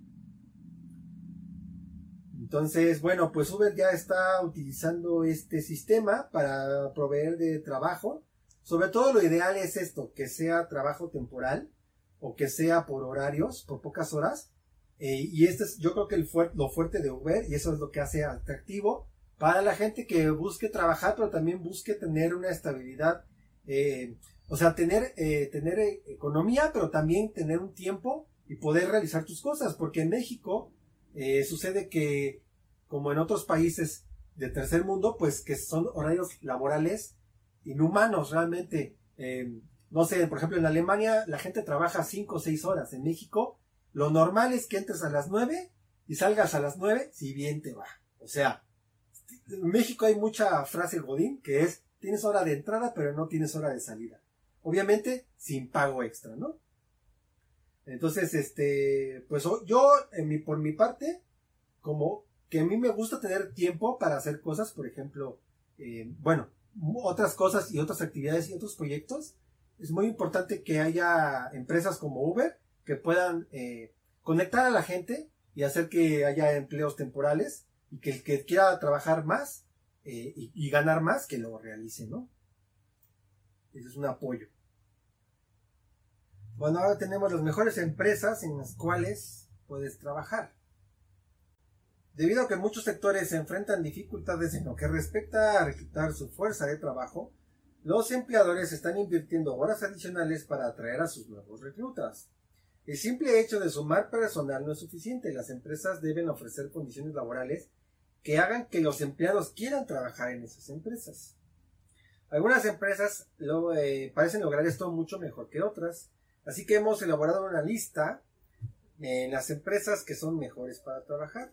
Entonces, bueno, pues Uber ya está utilizando este sistema para proveer de trabajo. Sobre todo lo ideal es esto, que sea trabajo temporal o que sea por horarios, por pocas horas. Eh, y este es, yo creo que el lo fuerte de Uber, y eso es lo que hace atractivo, para la gente que busque trabajar, pero también busque tener una estabilidad, eh, o sea, tener, eh, tener eh, economía, pero también tener un tiempo y poder realizar tus cosas, porque en México sucede que, como en otros países de tercer mundo, pues que son horarios laborales inhumanos realmente. no sé, por ejemplo, en Alemania la gente trabaja 5 o 6 horas. En México, lo normal es que entres a las 9 y salgas a las 9 si bien te va. O sea, en México hay mucha frase godín que es tienes hora de entrada pero no tienes hora de salida. Obviamente sin pago extra, ¿no? Entonces, este, pues yo, en mi, por mi parte, como que a mí me gusta tener tiempo para hacer cosas, por ejemplo, eh, bueno, otras cosas y otras actividades y otros proyectos, es muy importante que haya empresas como Uber que puedan eh, conectar a la gente y hacer que haya empleos temporales y que el que quiera trabajar más eh, y, ganar más, que lo realice, ¿no? Ese es un apoyo. Bueno, ahora tenemos las mejores empresas en las cuales puedes trabajar. Debido a que muchos sectores se enfrentan dificultades en lo que respecta a reclutar su fuerza de trabajo, los empleadores están invirtiendo horas adicionales para atraer a sus nuevos reclutas. El simple hecho de sumar personal no es suficiente. Las empresas deben ofrecer condiciones laborales que hagan que los empleados quieran trabajar en esas empresas. Algunas empresas eh, parecen lograr esto mucho mejor que otras, así que hemos elaborado una lista en las empresas que son mejores para trabajar.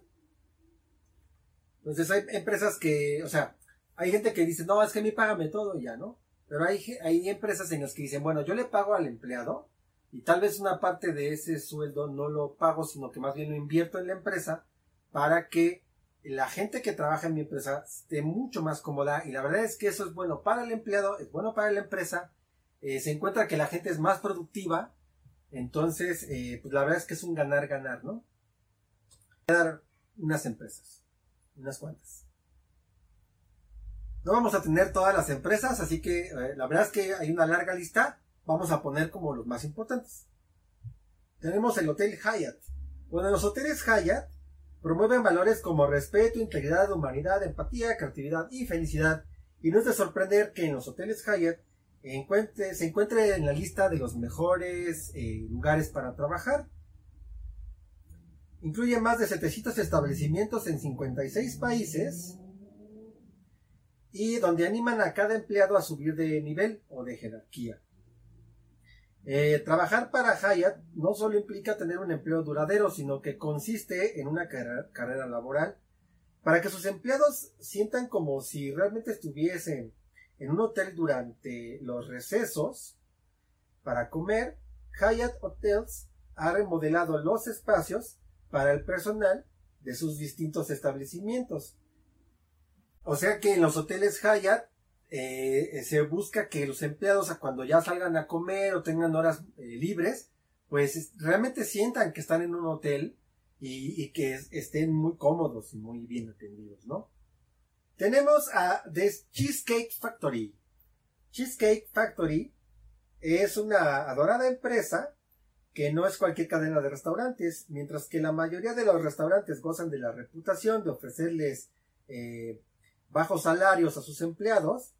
Entonces hay empresas que, o sea, hay gente que dice, no, es que a mí págame todo y ya, ¿no? Pero hay, hay empresas en las que dicen, bueno, yo le pago al empleado y tal vez una parte de ese sueldo no lo pago, sino que más bien lo invierto en la empresa para que la gente que trabaja en mi empresa esté mucho más cómoda y la verdad es que eso es bueno para el empleado, es bueno para la empresa, eh, se encuentra que la gente es más productiva, entonces eh, pues la verdad es que es un ganar-ganar, ¿no? Voy a dar unas empresas, unas cuantas. No vamos a tener todas las empresas, así que eh, la verdad es que hay una larga lista, vamos a poner como los más importantes. Tenemos el Hotel Hyatt. Bueno, los hoteles Hyatt Promueven valores como respeto, integridad, humanidad, empatía, creatividad y felicidad. Y no es de sorprender que en los hoteles Hyatt se encuentre en la lista de los mejores eh, lugares para trabajar. Incluye más de 700 establecimientos en 56 países y donde animan a cada empleado a subir de nivel o de jerarquía. Eh, trabajar para Hyatt no solo implica tener un empleo duradero, sino que consiste en una carrera laboral para que sus empleados sientan como si realmente estuviesen en un hotel durante los recesos para comer. Hyatt Hotels ha remodelado los espacios para el personal de sus distintos establecimientos. O sea que en los hoteles Hyatt eh, se busca que los empleados cuando ya salgan a comer o tengan horas eh, libres, pues realmente sientan que están en un hotel y, que estén muy cómodos y muy bien atendidos, ¿no? Tenemos a The Cheesecake Factory. Cheesecake Factory es una adorada empresa que no es cualquier cadena de restaurantes, mientras que la mayoría de los restaurantes gozan de la reputación de ofrecerles eh, bajos salarios a sus empleados,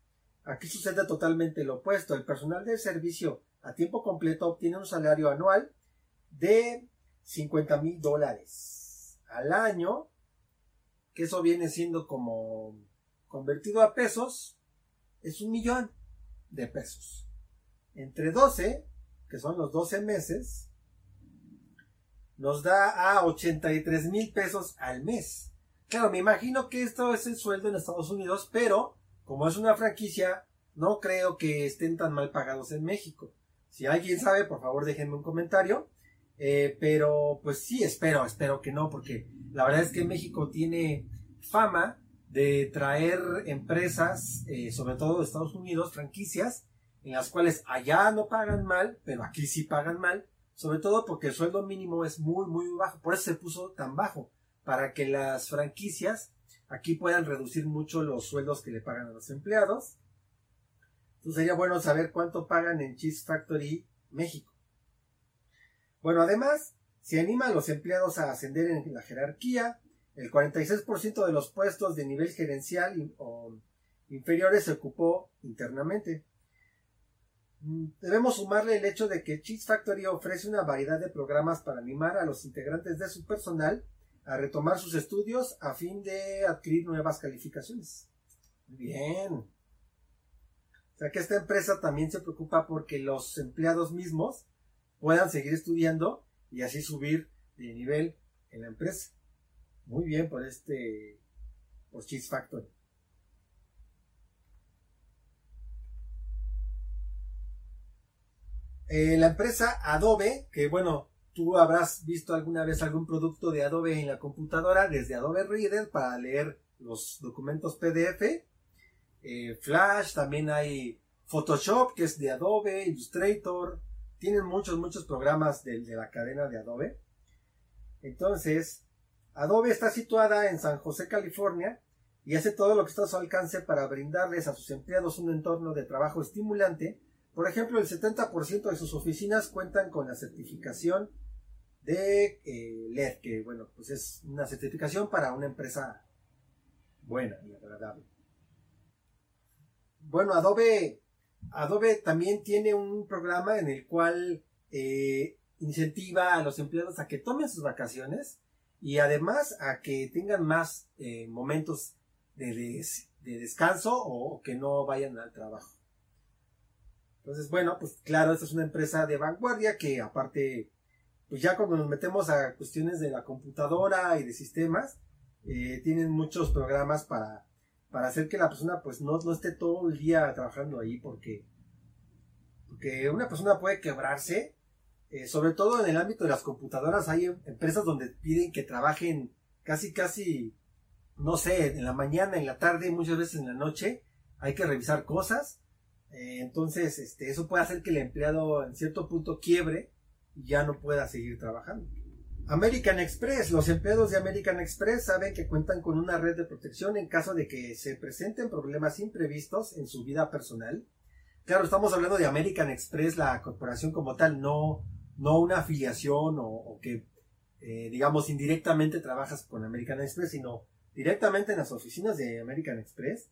Aquí sucede totalmente lo opuesto. El personal de servicio a tiempo completo obtiene un salario anual de 50 mil dólares al año, que eso viene siendo como convertido a pesos, es un millón de pesos. Entre 12, que son los 12 meses, nos da a 83 mil pesos al mes. Claro, me imagino que esto es el sueldo en Estados Unidos, pero como es una franquicia, no creo que estén tan mal pagados en México. Si alguien sabe, por favor déjenme un comentario. Eh, pero pues sí, espero, espero que no, porque la verdad es que México tiene fama de traer empresas, eh, sobre todo de Estados Unidos, franquicias, en las cuales allá no pagan mal, pero aquí sí pagan mal, sobre todo porque el sueldo mínimo es muy, muy bajo, por eso se puso tan bajo, para que las franquicias aquí puedan reducir mucho los sueldos que le pagan a los empleados. Entonces sería bueno saber cuánto pagan en Cheese Factory México. Bueno, además, se anima a los empleados a ascender en la jerarquía. El 46% de los puestos de nivel gerencial o inferiores se ocupó internamente. Mm, debemos sumarle el hecho de que Cheese Factory ofrece una variedad de programas para animar a los integrantes de su personal a retomar sus estudios a fin de adquirir nuevas calificaciones. Bien. O sea que esta empresa también se preocupa porque los empleados mismos puedan seguir estudiando y así subir de nivel en la empresa. Muy bien por este, por Cheese Factory. Eh, la empresa Adobe, que bueno, Tú habrás visto alguna vez algún producto de Adobe en la computadora, desde Adobe Reader para leer los documentos PDF, eh, Flash, también hay Photoshop, que es de Adobe, Illustrator, tienen muchos, muchos programas de, de la cadena de Adobe. Entonces, Adobe está situada en San José, California, y hace todo lo que está a su alcance para brindarles a sus empleados un entorno de trabajo estimulante. Por ejemplo, el 70% de sus oficinas cuentan con la certificación de eh, LED, que bueno, pues es una certificación para una empresa buena y agradable. Bueno, Adobe, Adobe también tiene un programa en el cual eh, incentiva a los empleados a que tomen sus vacaciones y además a que tengan más eh, momentos de, de, descanso o que no vayan al trabajo. Entonces, bueno, pues claro, esta es una empresa de vanguardia que aparte pues ya cuando nos metemos a cuestiones de la computadora y de sistemas, eh, tienen muchos programas para, para hacer que la persona pues no, no esté todo el día trabajando ahí porque, porque una persona puede quebrarse, eh, sobre todo en el ámbito de las computadoras. Hay empresas donde piden que trabajen casi casi, no sé, en la mañana, en la tarde, muchas veces en la noche, hay que revisar cosas, eh, entonces este, eso puede hacer que el empleado en cierto punto quiebre ya no pueda seguir trabajando. American Express. Los empleados de American Express saben que cuentan con una red de protección en caso de que se presenten problemas imprevistos en su vida personal. Claro, estamos hablando de American Express, la corporación como tal, no, no una afiliación o, que, eh, digamos, indirectamente trabajas con American Express, sino directamente en las oficinas de American Express.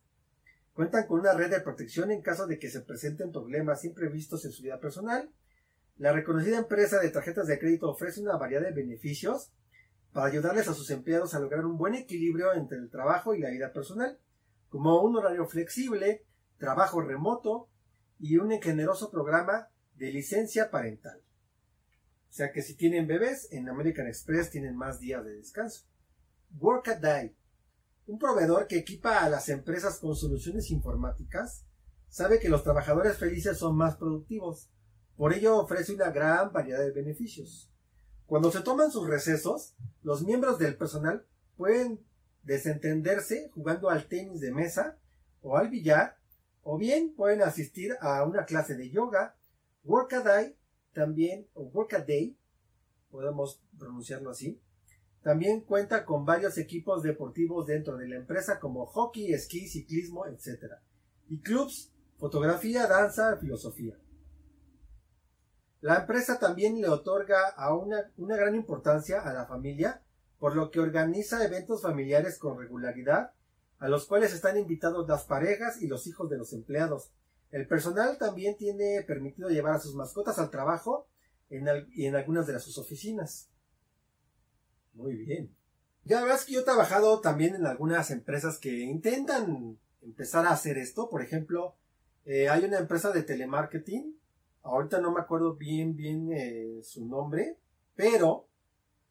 Cuentan con una red de protección en caso de que se presenten problemas imprevistos en su vida personal. La reconocida empresa de tarjetas de crédito ofrece una variedad de beneficios para ayudarles a sus empleados a lograr un buen equilibrio entre el trabajo y la vida personal, como un horario flexible, trabajo remoto y un generoso programa de licencia parental. O sea que si tienen bebés, en American Express tienen más días de descanso. Work a Day. Un proveedor que equipa a las empresas con soluciones informáticas sabe que los trabajadores felices son más productivos. Por ello ofrece una gran variedad de beneficios. Cuando se toman sus recesos, los miembros del personal pueden desentenderse jugando al tenis de mesa o al billar, o bien pueden asistir a una clase de yoga, Workaday también, o Workaday, podemos pronunciarlo así, también cuenta con varios equipos deportivos dentro de la empresa como hockey, esquí, ciclismo, etc. Y clubs, fotografía, danza, filosofía. La empresa también le otorga a una, una gran importancia a la familia, por lo que organiza eventos familiares con regularidad, a los cuales están invitados las parejas y los hijos de los empleados. El personal también tiene permitido llevar a sus mascotas al trabajo en y en algunas de sus oficinas. Muy bien. Ya la que yo he trabajado también en algunas empresas que intentan empezar a hacer esto. Por ejemplo, eh, hay una empresa de telemarketing ahorita no me acuerdo bien, bien eh, su nombre, pero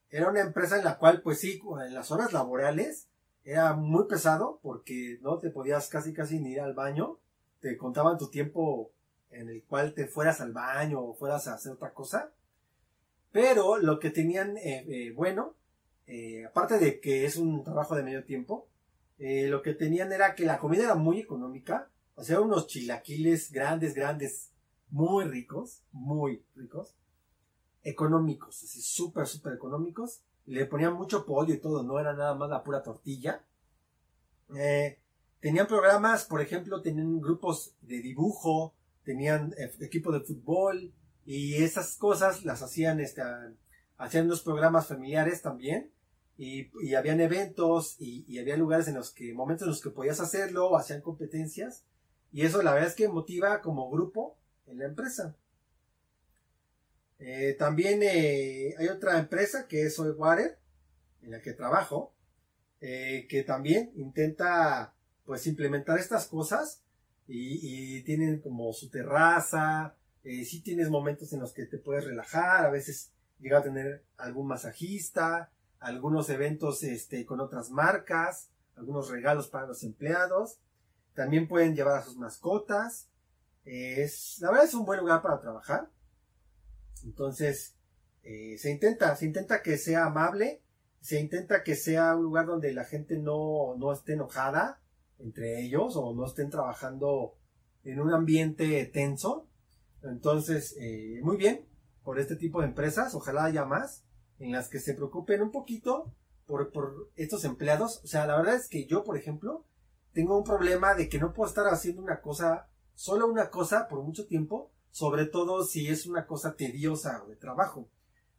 era una empresa en la cual, pues sí, en las horas laborales era muy pesado porque no te podías casi, casi ni ir al baño, te contaban tu tiempo en el cual te fueras al baño o fueras a hacer otra cosa, pero lo que tenían eh, eh, bueno, aparte de que es un trabajo de medio tiempo, lo que tenían era que la comida era muy económica, o sea, unos chilaquiles grandes, grandes, muy ricos, muy ricos, económicos, así súper, súper económicos. Le ponían mucho pollo y todo, no era nada más la pura tortilla. Eh, tenían programas, por ejemplo, tenían grupos de dibujo, tenían equipo de fútbol y esas cosas las hacían, este, hacían los programas familiares también. Y, y habían eventos y, y, había lugares en los que, momentos en los que podías hacerlo, hacían competencias. Y eso la verdad es que motiva como grupo en la empresa. Eh, también eh, hay otra empresa que es Water, en la que trabajo, eh, que también intenta pues implementar estas cosas y, tienen como su terraza, si tienes momentos en los que te puedes relajar, a veces llega a tener algún masajista, algunos eventos este, con otras marcas, algunos regalos para los empleados, también pueden llevar a sus mascotas, es, la verdad es un buen lugar para trabajar. Entonces, eh, se intenta, se intenta que sea amable, se intenta que sea un lugar donde la gente no, no esté enojada entre ellos o no estén trabajando en un ambiente tenso. Entonces, eh, muy bien por este tipo de empresas, ojalá haya más en las que se preocupen un poquito por, por estos empleados. O sea, la verdad es que yo, por ejemplo, tengo un problema de que no puedo estar haciendo una cosa solo una cosa por mucho tiempo, sobre todo si es una cosa tediosa o de trabajo.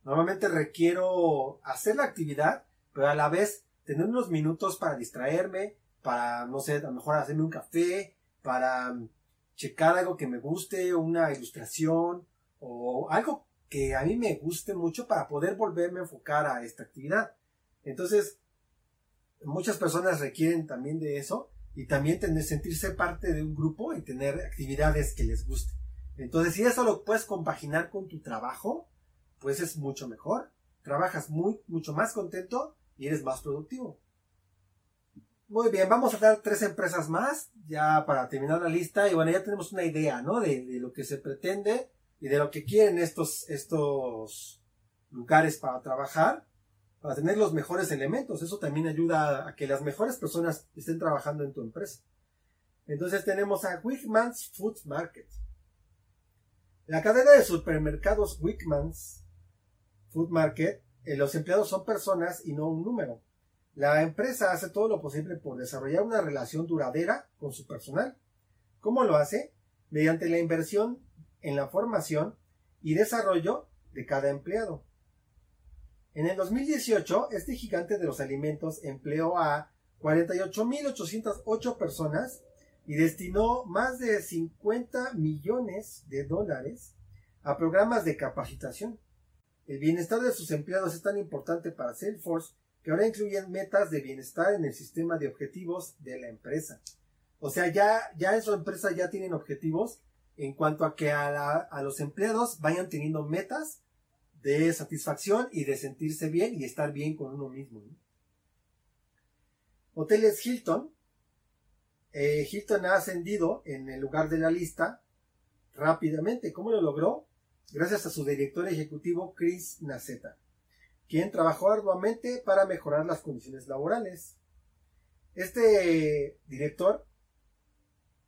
Normalmente requiero hacer la actividad, pero a la vez tener unos minutos para distraerme, para, no sé, a lo mejor hacerme un café, para mm, checar algo que me guste, una ilustración o algo que a mí me guste mucho para poder volverme a enfocar a esta actividad. Entonces, muchas personas requieren también de eso y también tener, sentirse parte de un grupo y tener actividades que les guste. Entonces, si eso lo puedes compaginar con tu trabajo, pues es mucho mejor. Trabajas muy, mucho más contento y eres más productivo. Muy bien, vamos a dar tres empresas más ya para terminar la lista y bueno, ya tenemos una idea, ¿no? De, de lo que se pretende y de lo que quieren estos, estos lugares para trabajar para tener los mejores elementos. Eso también ayuda a que las mejores personas estén trabajando en tu empresa. Entonces tenemos a Wickman's Food Market. La cadena de supermercados Wickman's Food Market, eh, los empleados son personas y no un número. La empresa hace todo lo posible por desarrollar una relación duradera con su personal. ¿Cómo lo hace? Mediante la inversión en la formación y desarrollo de cada empleado. En el 2018, este gigante de los alimentos empleó a 48.808 personas y destinó más de 50 millones de dólares a programas de capacitación. El bienestar de sus empleados es tan importante para Salesforce que ahora incluyen metas de bienestar en el sistema de objetivos de la empresa. O sea, ya, ya en su empresa ya tienen objetivos en cuanto a que a, los empleados vayan teniendo metas de satisfacción y de sentirse bien y estar bien con uno mismo. Hoteles Hilton. Eh, Hilton ha ascendido en el lugar de la lista rápidamente. ¿Cómo lo logró? Gracias a su director ejecutivo Chris Naceta, quien trabajó arduamente para mejorar las condiciones laborales. Este director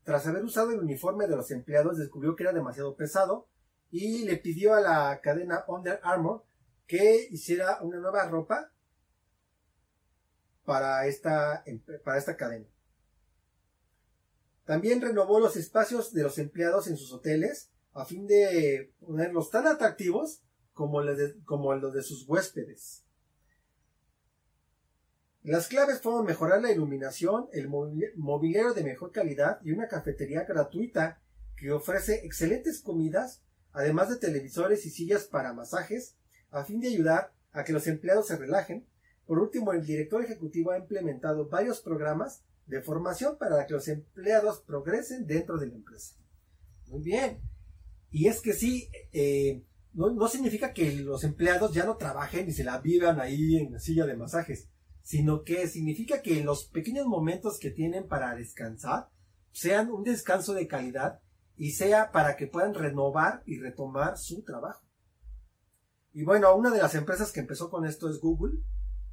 tras haber usado el uniforme de los empleados, descubrió que era demasiado pesado y le pidió a la cadena Under Armour que hiciera una nueva ropa para esta, para esta cadena. También renovó los espacios de los empleados en sus hoteles a fin de ponerlos tan atractivos como, los de sus huéspedes. Las claves fueron mejorar la iluminación, el mobiliario de mejor calidad y una cafetería gratuita que ofrece excelentes comidas, además de televisores y sillas para masajes, a fin de ayudar a que los empleados se relajen. Por último, el director ejecutivo ha implementado varios programas de formación para que los empleados progresen dentro de la empresa. Muy bien. Y es que sí, eh, no, no significa que los empleados ya no trabajen y se la vivan ahí en la silla de masajes sino que significa que los pequeños momentos que tienen para descansar sean un descanso de calidad y sea para que puedan renovar y retomar su trabajo. Y bueno, una de las empresas que empezó con esto es Google,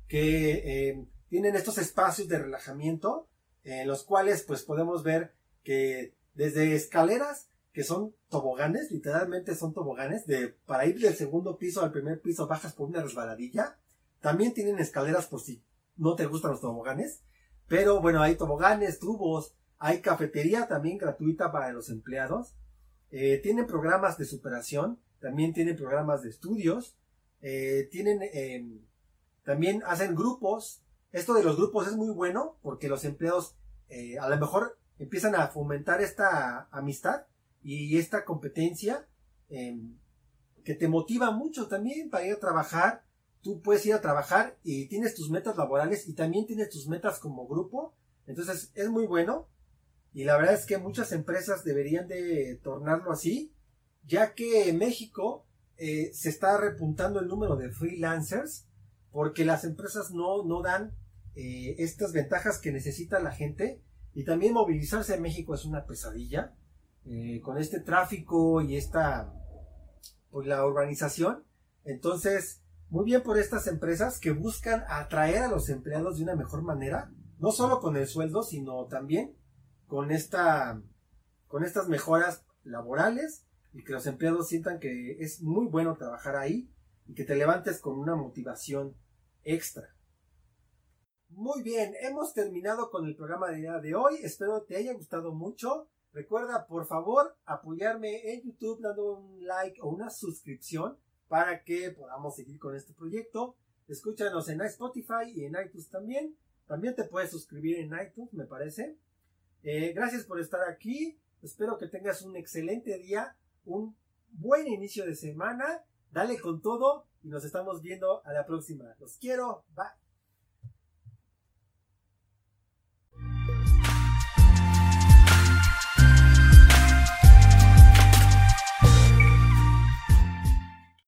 que eh, tienen estos espacios de relajamiento en los cuales pues podemos ver que desde escaleras que son toboganes, literalmente son toboganes, de para ir del segundo piso al primer piso bajas por una resbaladilla. También tienen escaleras por si no te gustan los toboganes. Pero bueno, hay toboganes, tubos, hay cafetería también gratuita para los empleados. Eh, tienen programas de superación, también tienen programas de estudios, eh, tienen, em, también hacen grupos. Esto de los grupos es muy bueno porque los empleados eh, a lo mejor empiezan a fomentar esta amistad y esta competencia em, que te motiva mucho también para ir a trabajar tú puedes ir a trabajar y tienes tus metas laborales y también tienes tus metas como grupo. Entonces es muy bueno. Y la verdad es que muchas empresas deberían de tornarlo así, ya que en México eh, se está repuntando el número de freelancers porque las empresas no, no dan eh, estas ventajas que necesita la gente. Y también movilizarse en México es una pesadilla. Eh, con este tráfico y esta, pues la urbanización. Entonces, muy bien por estas empresas que buscan atraer a los empleados de una mejor manera, no solo con el sueldo, sino también con esta con estas mejoras laborales y que los empleados sientan que es muy bueno trabajar ahí y que te levantes con una motivación extra. Muy bien, hemos terminado con el programa de día de hoy. Espero te haya gustado mucho. Recuerda, por favor, apoyarme en YouTube dando un like o una suscripción para que podamos seguir con este proyecto. Escúchanos en Spotify y en iTunes también. También te puedes suscribir en iTunes, me parece. Eh, gracias por estar aquí. Espero que tengas un excelente día, un buen inicio de semana. Dale con todo y nos estamos viendo a la próxima. Los quiero. Bye.